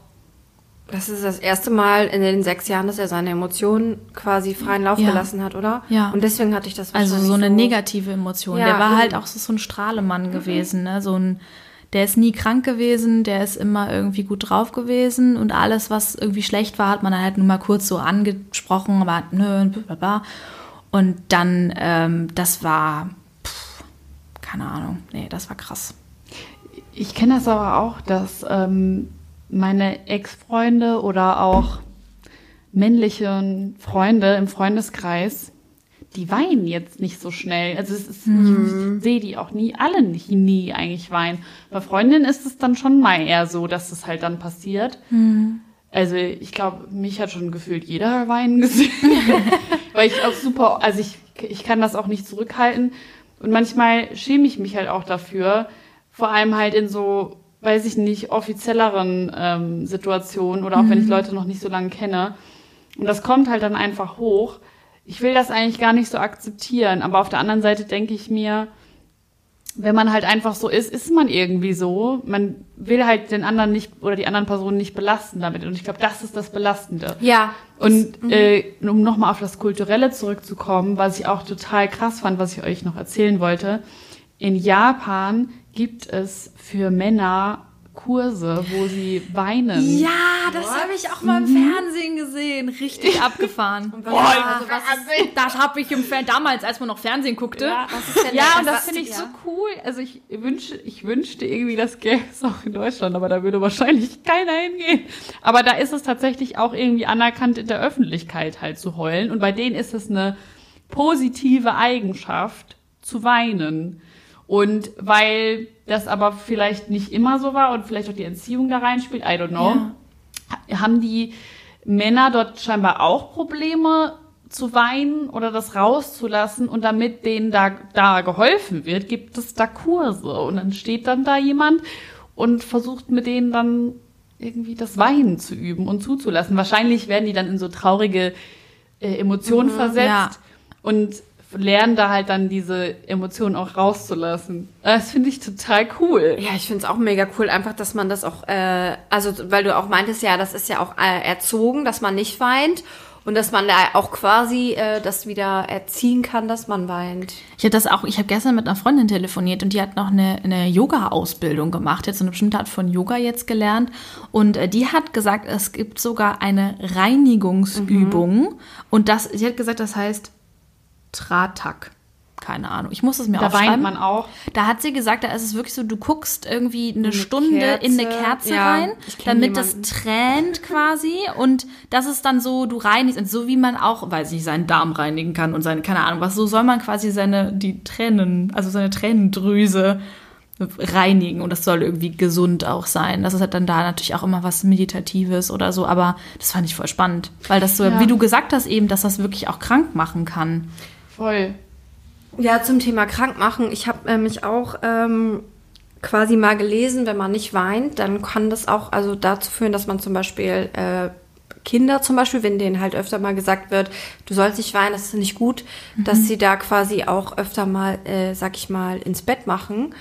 das ist das erste Mal in den sechs Jahren, dass er seine Emotionen quasi freien Lauf Ja. gelassen hat, oder? Ja. Und deswegen hatte ich das Also so eine negative Emotion. Ja, der war halt auch so, so ein Strahlemann gewesen, ne? So ein, der ist nie krank gewesen, der ist immer irgendwie gut drauf gewesen und alles, was irgendwie schlecht war, hat man dann halt nur mal kurz so angesprochen, aber nö, bla bla. Und dann, ähm, das war, pff, keine Ahnung, nee, das war krass. Ich kenne das aber auch, dass ähm, meine Ex-Freunde oder auch männliche Freunde im Freundeskreis, die weinen jetzt nicht so schnell. Also es ist, ich sehe die auch nie, alle nicht, nie eigentlich weinen. Bei Freundinnen ist es dann schon mal eher so, dass es halt dann passiert. Also ich glaube, mich hat schon gefühlt jeder weinen gesehen. Weil ich auch super, also ich, ich kann das auch nicht zurückhalten. Und manchmal schäme ich mich halt auch dafür. Vor allem halt in so, weiß ich nicht, offizielleren ähm, Situationen oder auch wenn ich Leute noch nicht so lange kenne. Und das kommt halt dann einfach hoch. Ich will das eigentlich gar nicht so akzeptieren, aber auf der anderen Seite denke ich mir, wenn man halt einfach so ist, ist man irgendwie so. Man will halt den anderen nicht oder die anderen Personen nicht belasten damit. Und ich glaube, das ist das Belastende. Ja. Und äh, um nochmal auf das Kulturelle zurückzukommen, was ich auch total krass fand, was ich euch noch erzählen wollte. In Japan gibt es für Männer Kurse, wo sie weinen. Ja, das habe ich auch mal im Fernsehen gesehen. Richtig abgefahren. Boah, also was ist, Das habe ich im Fernsehen, damals, als man noch Fernsehen guckte. Ja, was ja der- und das was- finde ich so ja. cool. Also ich wünsche, ich wünschte irgendwie, das gäbe es auch in Deutschland, aber da würde wahrscheinlich keiner hingehen. Aber da ist es tatsächlich auch irgendwie anerkannt, in der Öffentlichkeit halt zu heulen. Und bei denen ist es eine positive Eigenschaft, zu weinen. Und weil das aber vielleicht nicht immer so war und vielleicht auch die Entziehung da reinspielt, I don't know, haben die Männer dort scheinbar auch Probleme zu weinen oder das rauszulassen und damit denen da, da geholfen wird, gibt es da Kurse und dann steht dann da jemand und versucht mit denen dann irgendwie das Weinen zu üben und zuzulassen. Wahrscheinlich werden die dann in so traurige äh, Emotionen versetzt ja. und lernen da halt dann diese Emotionen auch rauszulassen. Das finde ich total cool. Ja, ich finde es auch mega cool, einfach, dass man das auch, äh, also weil du auch meintest, ja, das ist ja auch äh, erzogen, dass man nicht weint und dass man da auch quasi äh, das wieder erziehen kann, dass man weint. Ich habe das auch, ich habe gestern mit einer Freundin telefoniert und die hat noch eine, eine Yoga-Ausbildung gemacht, jetzt so eine bestimmte Art von Yoga jetzt gelernt. Und äh, die hat gesagt, es gibt sogar eine Reinigungsübung. Und das, sie hat gesagt, das heißt Tratak. Keine Ahnung. Ich muss es mir Da aufschreiben. weint man auch. Da hat sie gesagt, da ist es wirklich so, du guckst irgendwie eine, Eine Stunde Kerze. in eine Kerze Ja, rein, damit das jemanden. tränt quasi und das ist dann so, du reinigst und so wie man auch, weiß ich seinen Darm reinigen kann und seine, keine Ahnung was, so soll man quasi seine, die Tränen, also seine Tränendrüse reinigen und das soll irgendwie gesund auch sein. Das ist halt dann da natürlich auch immer was Meditatives oder so, aber das fand ich voll spannend, weil das so, Ja. wie du gesagt hast eben, dass das wirklich auch krank machen kann. Voll. Ja, zum Thema Krankmachen. Ich habe mich auch ähm, quasi mal gelesen, wenn man nicht weint, dann kann das auch also dazu führen, dass man zum Beispiel äh, Kinder zum Beispiel, wenn denen halt öfter mal gesagt wird, du sollst nicht weinen, das ist nicht gut, dass sie da quasi auch öfter mal, äh, sag ich mal, ins Bett machen,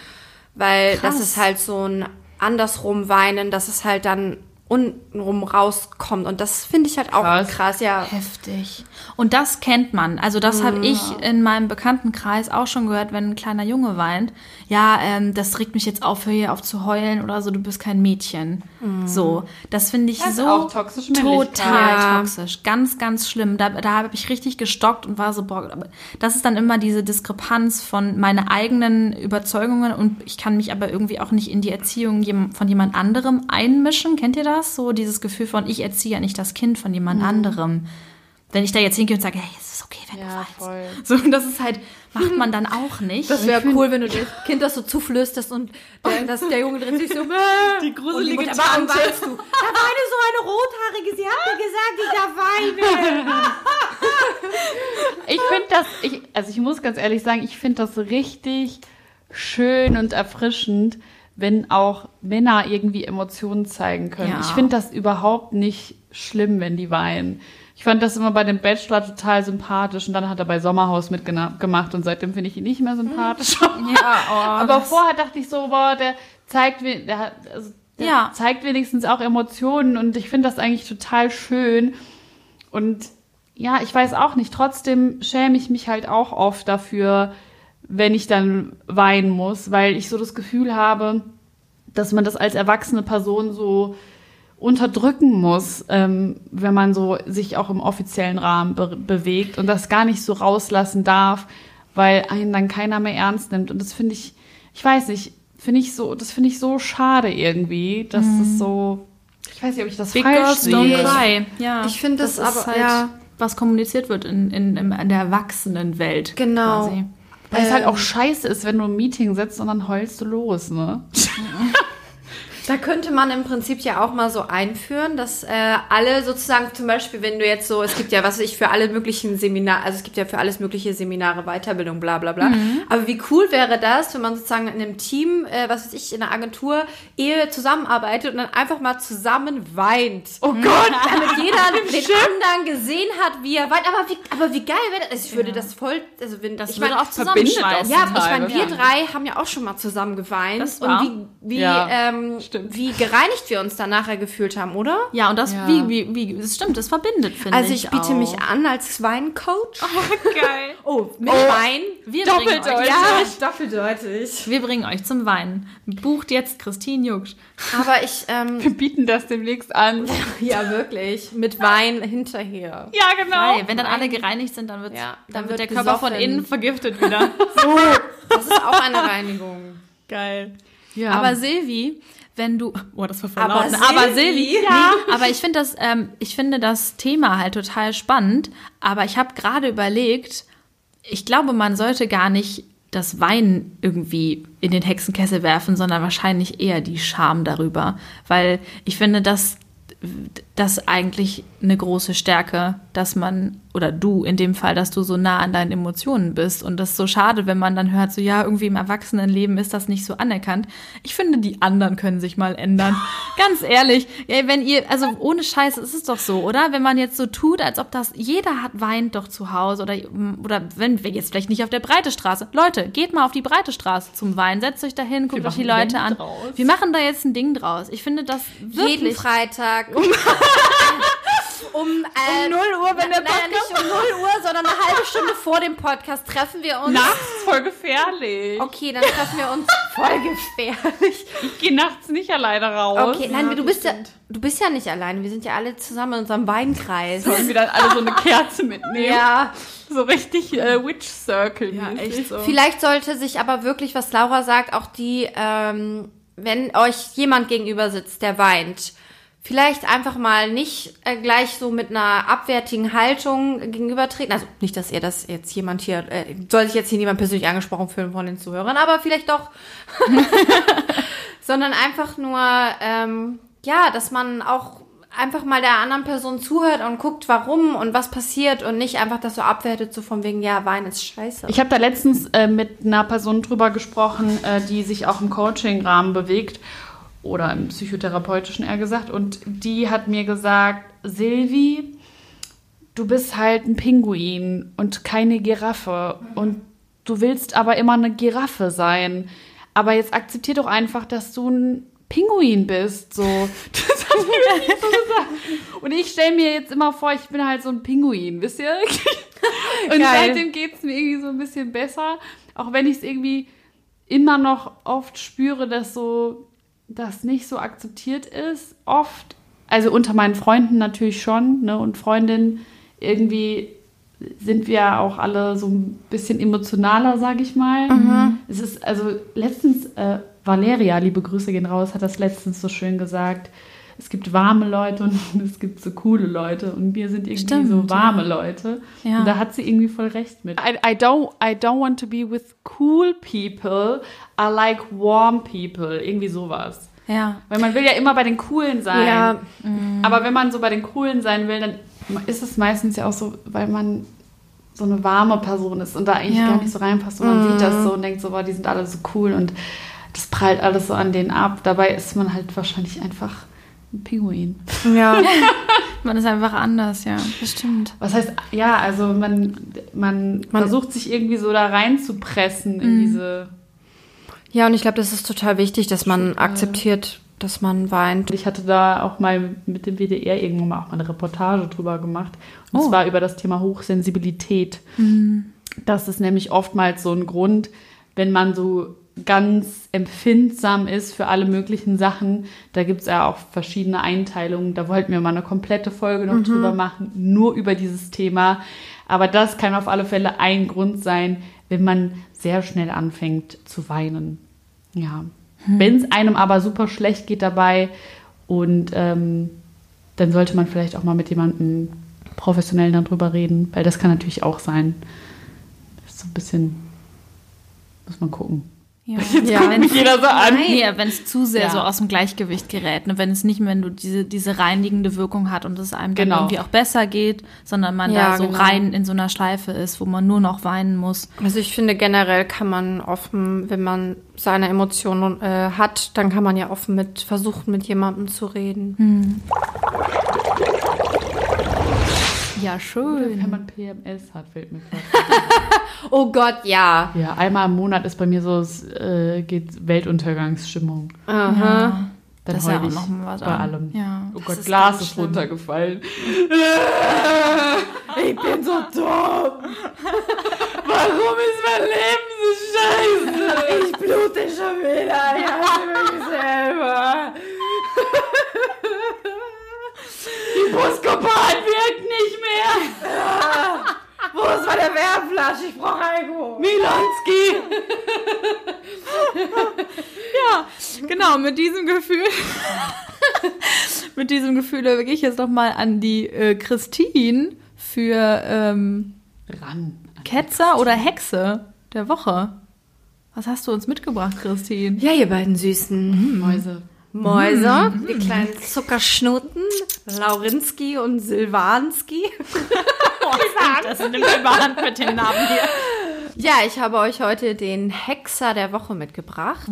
weil das Krass. ist halt so ein andersrum weinen, dass es halt dann untenrum rauskommt und das finde ich halt auch Krass. krass, ja. Heftig. Und das kennt man. Also das habe ich in meinem Bekanntenkreis auch schon gehört, wenn ein kleiner Junge weint. Ja, ähm, das regt mich jetzt auf, hör hier auf zu heulen oder so, du bist kein Mädchen. So, das finde ich Das ist so Männlichkeit. total Ja. toxisch. Ganz, ganz schlimm. Da, da habe ich richtig gestockt und war so, boah, das ist dann immer diese Diskrepanz von meine eigenen Überzeugungen und ich kann mich aber irgendwie auch nicht in die Erziehung von jemand anderem einmischen. Kennt ihr das? So dieses Gefühl von, ich erziehe ja nicht das Kind von jemand anderem. Wenn ich da jetzt hingehe und sage, hey, es ist okay, wenn Ja, du weinst. voll. So, das ist halt, macht man dann auch nicht. Das wäre cool, wenn du dem Kind das so zuflüsterst und der, dass der Junge drin sich so die gruselige und, aber warum weinst du? Da war eine so eine rothaarige, sie hat mir gesagt, ich darf weinen. Ich finde das, ich, also ich muss ganz ehrlich sagen, ich finde das richtig schön und erfrischend, wenn auch Männer irgendwie Emotionen zeigen können. Ja. Ich finde das überhaupt nicht schlimm, wenn die weinen. Ich fand das immer bei dem Bachelor total sympathisch und dann hat er bei Sommerhaus mitgemacht und seitdem finde ich ihn nicht mehr sympathisch. ja, oh, Aber vorher dachte ich so, boah, der zeigt, der, hat, also der Ja. zeigt wenigstens auch Emotionen und ich finde das eigentlich total schön. Und ja, ich weiß auch nicht, trotzdem schäme ich mich halt auch oft dafür, wenn ich dann weinen muss, weil ich so das Gefühl habe, dass man das als erwachsene Person so unterdrücken muss, ähm, wenn man so sich auch im offiziellen Rahmen be bewegt und das gar nicht so rauslassen darf, weil einen dann keiner mehr ernst nimmt. Und das finde ich, ich weiß nicht, finde ich so, das finde ich so schade irgendwie, dass das so, ich weiß nicht, ob ich das Big falsch sehe. Don't Cry. Ja, Ich finde das ist aber- halt, ja. was kommuniziert wird in, in, in, in der Erwachsenenwelt. Genau. Quasi. Weil es halt Ähm. auch scheiße ist, wenn du im Meeting sitzt und dann heulst du los, ne? Da könnte man im Prinzip ja auch mal so einführen, dass äh, alle sozusagen zum Beispiel, wenn du jetzt so, es gibt ja, was weiß ich, für alle möglichen Seminare, also es gibt ja für alles mögliche Seminare, Weiterbildung, bla bla bla. Aber wie cool wäre das, wenn man sozusagen in einem Team, äh, was weiß ich, in einer Agentur, Ehe zusammenarbeitet und dann einfach mal zusammen weint. Oh Gott! Damit jeder den anderen gesehen hat, wie er weint. Aber wie, aber wie geil wäre das? Also ich würde das voll, also wenn, Das ich würde mein, auch zusammenschweißen. ja, ich meine, wir drei haben ja auch schon mal zusammen geweint. Das war. und wie, wie, Ja, ähm, stimmt. wie gereinigt wir uns dann nachher gefühlt haben, oder? Ja, und das, Ja. wie, wie, wie, das stimmt, das verbindet, finde ich. Also ich biete auch. mich an als Weincoach. Geil. Oh, mit Wein. Wir bringen, euch, Doppeldeutig. doppeldeutig. wir bringen euch zum Weinen. Bucht jetzt Christine Jucksch. Aber ich, ähm, Wir bieten das demnächst an. ja wirklich, mit Wein hinterher. Ja, genau. Geil. Wenn dann alle gereinigt sind, dann, wird's, Ja, dann, dann wird wird der Körper von innen vergiftet wieder. Das ist auch eine Reinigung. Geil. Ja. Aber Silvi, wenn du, oh, das war voll Aber laut, ne? aber Silvi, Silvi, ja. nee, aber ich finde das, ähm, ich finde das Thema halt total spannend. Aber ich habe gerade überlegt, ich glaube, man sollte gar nicht das Wein irgendwie in den Hexenkessel werfen, sondern wahrscheinlich eher die Scham darüber, weil ich finde, dass das eigentlich eine große Stärke, dass man, oder du in dem Fall, dass du so nah an deinen Emotionen bist. Und das ist so schade, wenn man dann hört, so ja, irgendwie im Erwachsenenleben ist das nicht so anerkannt. Ich finde, die anderen können sich mal ändern. Ganz ehrlich, ja, wenn ihr, also ohne Scheiß, ist es doch so, oder? Wenn man jetzt so tut, als ob das, jeder hat weint doch zu Hause oder, oder wenn wir jetzt vielleicht nicht auf der breite Straße. Leute, geht mal auf die breite Straße zum Weinen, setzt euch dahin, guckt euch die Leute an. draus. Wir machen da jetzt ein Ding draus. Ich finde das Jeden wirklich. Freitag um, um, äh, 0 Uhr, wenn der Podcast... nicht um 0 Uhr, sondern eine halbe Stunde vor dem Podcast treffen wir uns. Nachts voll gefährlich. Okay, dann treffen wir uns voll gefährlich. Ich gehe nachts nicht alleine raus. Okay, nein, du bist ja, du bist ja nicht alleine. Wir sind ja alle zusammen in unserem Weinkreis. Sollen wir dann alle so eine Kerze mitnehmen? Ja, So richtig äh, Witch Circle. Ja, echt so. vielleicht sollte sich aber wirklich, was Laura sagt, auch die, ähm, wenn euch jemand gegenüber sitzt, der weint, vielleicht einfach mal nicht äh, gleich so mit einer abwertigen Haltung gegenübertreten. Also nicht, dass ihr das jetzt jemand hier, äh, soll sich jetzt hier niemand persönlich angesprochen fühlen von den Zuhörern, aber vielleicht doch. Sondern einfach nur, ähm, ja, dass man auch einfach mal der anderen Person zuhört und guckt, warum und was passiert und nicht einfach das so abwertet, so von wegen, ja, Wein ist scheiße. Ich habe da letztens äh, mit einer Person drüber gesprochen, äh, die sich auch im Coaching-Rahmen bewegt oder im psychotherapeutischen eher gesagt. Und die hat mir gesagt, Silvi, du bist halt ein Pinguin und keine Giraffe. Und du willst aber immer eine Giraffe sein. Aber jetzt akzeptier doch einfach, dass du ein Pinguin bist. So. Das hat mir wirklich so gesagt. Und ich stelle mir jetzt immer vor, ich bin halt so ein Pinguin, wisst ihr? Und Geil. seitdem geht es mir irgendwie so ein bisschen besser. Auch wenn ich es irgendwie immer noch oft spüre, dass so das nicht so akzeptiert ist. Oft, also unter meinen Freunden natürlich schon, ne? Und Freundinnen irgendwie sind wir auch alle so ein bisschen emotionaler, sag ich mal. Es ist, also letztens, äh, Valeria, liebe Grüße gehen raus, hat das letztens so schön gesagt. Es gibt warme Leute und es gibt so coole Leute und wir sind irgendwie Stimmt, so warme Leute. Ja. Und da hat sie irgendwie voll recht mit. I, I, don't, I don't want to be with cool people. I like warm people. Irgendwie sowas. Ja. Weil man will ja immer bei den Coolen sein. Ja. Aber wenn man so bei den Coolen sein will, dann ist es meistens ja auch so, weil man so eine warme Person ist und da eigentlich Ja. gar nicht so reinpasst. Und man sieht das so und denkt so, boah, die sind alle so cool und das prallt alles so an denen ab. Dabei ist man halt wahrscheinlich einfach ein Pinguin. Ja. Man ist einfach anders, ja. Das stimmt. Was heißt, ja, also man, man, versucht sich irgendwie so da reinzupressen in diese. ja, und ich glaube, das ist total wichtig, dass man akzeptiert, dass man weint. Ich hatte da auch mal mit dem WDR irgendwann mal auch mal eine Reportage drüber gemacht. Und Oh. zwar über das Thema Hochsensibilität. Das ist nämlich oftmals so ein Grund, wenn man so ganz empfindsam ist für alle möglichen Sachen. Da gibt es ja auch verschiedene Einteilungen. Da wollten wir mal eine komplette Folge noch drüber machen, nur über dieses Thema. Aber das kann auf alle Fälle ein Grund sein, wenn man sehr schnell anfängt zu weinen. Ja. Wenn es einem aber super schlecht geht dabei und ähm, dann sollte man vielleicht auch mal mit jemandem professionell darüber reden, weil das kann natürlich auch sein. Das ist so ein bisschen, muss man gucken. Ja. Ja. Wenn Jeder so an. Nee, wenn es zu sehr Ja. so aus dem Gleichgewicht gerät, ne? wenn es nicht mehr nur diese, diese reinigende Wirkung hat und es einem dann Genau. irgendwie auch besser geht, sondern man Ja, da so genau. rein in so einer Schleife ist, wo man nur noch weinen muss. Also ich finde generell kann man offen, wenn man seine Emotionen äh, hat, dann kann man ja offen mit versuchen, mit jemandem zu reden. Ja, Wenn schön. man PMS hat, fällt mir gerade. Oh Gott, ja. Ja, einmal im Monat ist bei mir so, es äh, geht Weltuntergangsstimmung. Aha. Dann Das ist ja auch noch mal was bei an. allem. Ja. Oh Gott, ist Glas ist schlimm. runtergefallen. Ich bin so dumm. Warum ist mein Leben so scheiße? Ich blute schon wieder. Ich hasse mich selber. Die wirkt nicht mehr. Wo ist meine Wärmflasche? Ich brauche Alkohol. Milanski. Genau, mit diesem Gefühl. mit diesem Gefühl übergebe ich jetzt noch mal an die äh, Christine für ähm, Ran. Ketzer oder Hexe der Woche. Was hast du uns mitgebracht, Christine? Ja, ihr beiden Süßen. Mäuse. Mäuse, die kleinen Zuckerschnuten, Laurinski und Silvanski. Das sind im Überhand mit den Namen hier. Ja, ich habe euch heute den Hexer der Woche mitgebracht.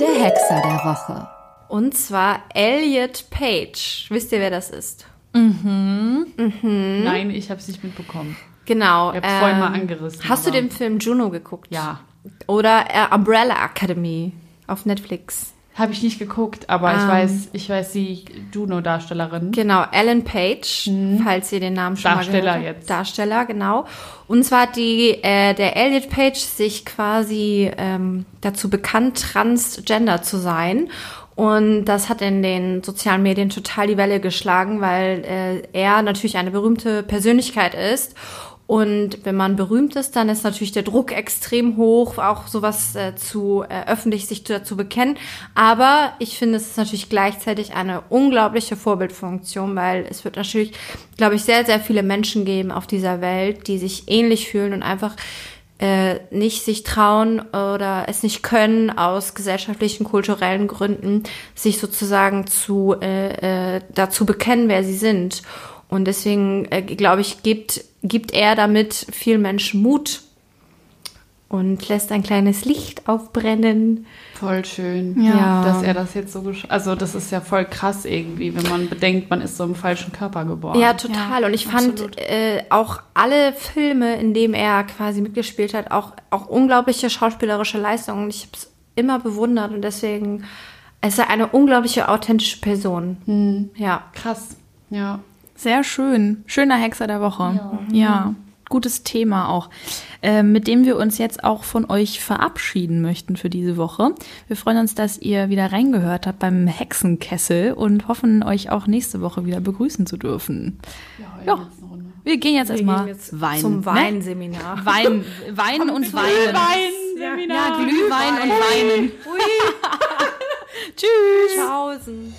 Der Hexer der Woche. Und zwar Elliot Page. Wisst ihr, wer das ist? Nein, ich habe es nicht mitbekommen. Genau. Ich habe vorhin mal angerissen. Hast du aber- den Film Juno geguckt? Ja. Oder äh, Umbrella Academy auf Netflix? Habe ich nicht geguckt, aber ich Ähm. weiß, ich weiß die Juno-Darstellerin. Genau, Ellen Page, falls ihr den Namen schon Mhm. Darsteller mal gehört habt. jetzt. Darsteller, genau. Und zwar hat die, äh, der Elliot Page sich quasi ähm, dazu bekannt, transgender zu sein. Und das hat in den sozialen Medien total die Welle geschlagen, weil äh, er natürlich eine berühmte Persönlichkeit ist Und wenn man berühmt ist, dann ist natürlich der Druck extrem hoch, auch sowas äh, zu äh, öffentlich sich dazu bekennen. Aber ich finde, es ist natürlich gleichzeitig eine unglaubliche Vorbildfunktion, weil es wird natürlich, glaube ich, sehr, sehr viele Menschen geben auf dieser Welt, die sich ähnlich fühlen und einfach äh, nicht sich trauen oder es nicht können aus gesellschaftlichen, kulturellen Gründen, sich sozusagen zu äh, äh, dazu bekennen, wer sie sind. Und deswegen, äh, glaube ich, gibt, gibt er damit vielen Menschen Mut und lässt ein kleines Licht aufbrennen. Voll schön, Ja. dass er das jetzt so gesch Also das ist ja voll krass irgendwie, wenn man bedenkt, man ist so im falschen Körper geboren. Ja, total. und ich fand äh, auch alle Filme, in denen er quasi mitgespielt hat, auch, auch unglaubliche schauspielerische Leistungen. Ich habe es immer bewundert und deswegen ist er eine unglaubliche authentische Person. Ja. Krass, ja. Sehr schön. Schöner Hexer der Woche. Ja. Gutes Thema auch, äh, mit dem wir uns jetzt auch von euch verabschieden möchten für diese Woche. Wir freuen uns, dass ihr wieder reingehört habt beim Hexenkessel und hoffen, euch auch nächste Woche wieder begrüßen zu dürfen. Ja, wir gehen jetzt erstmal weinen. zum ne? Weinseminar. Wein, weinen und weinen. Ja, Glühwein und weinen. Tschüss. Tschaußen.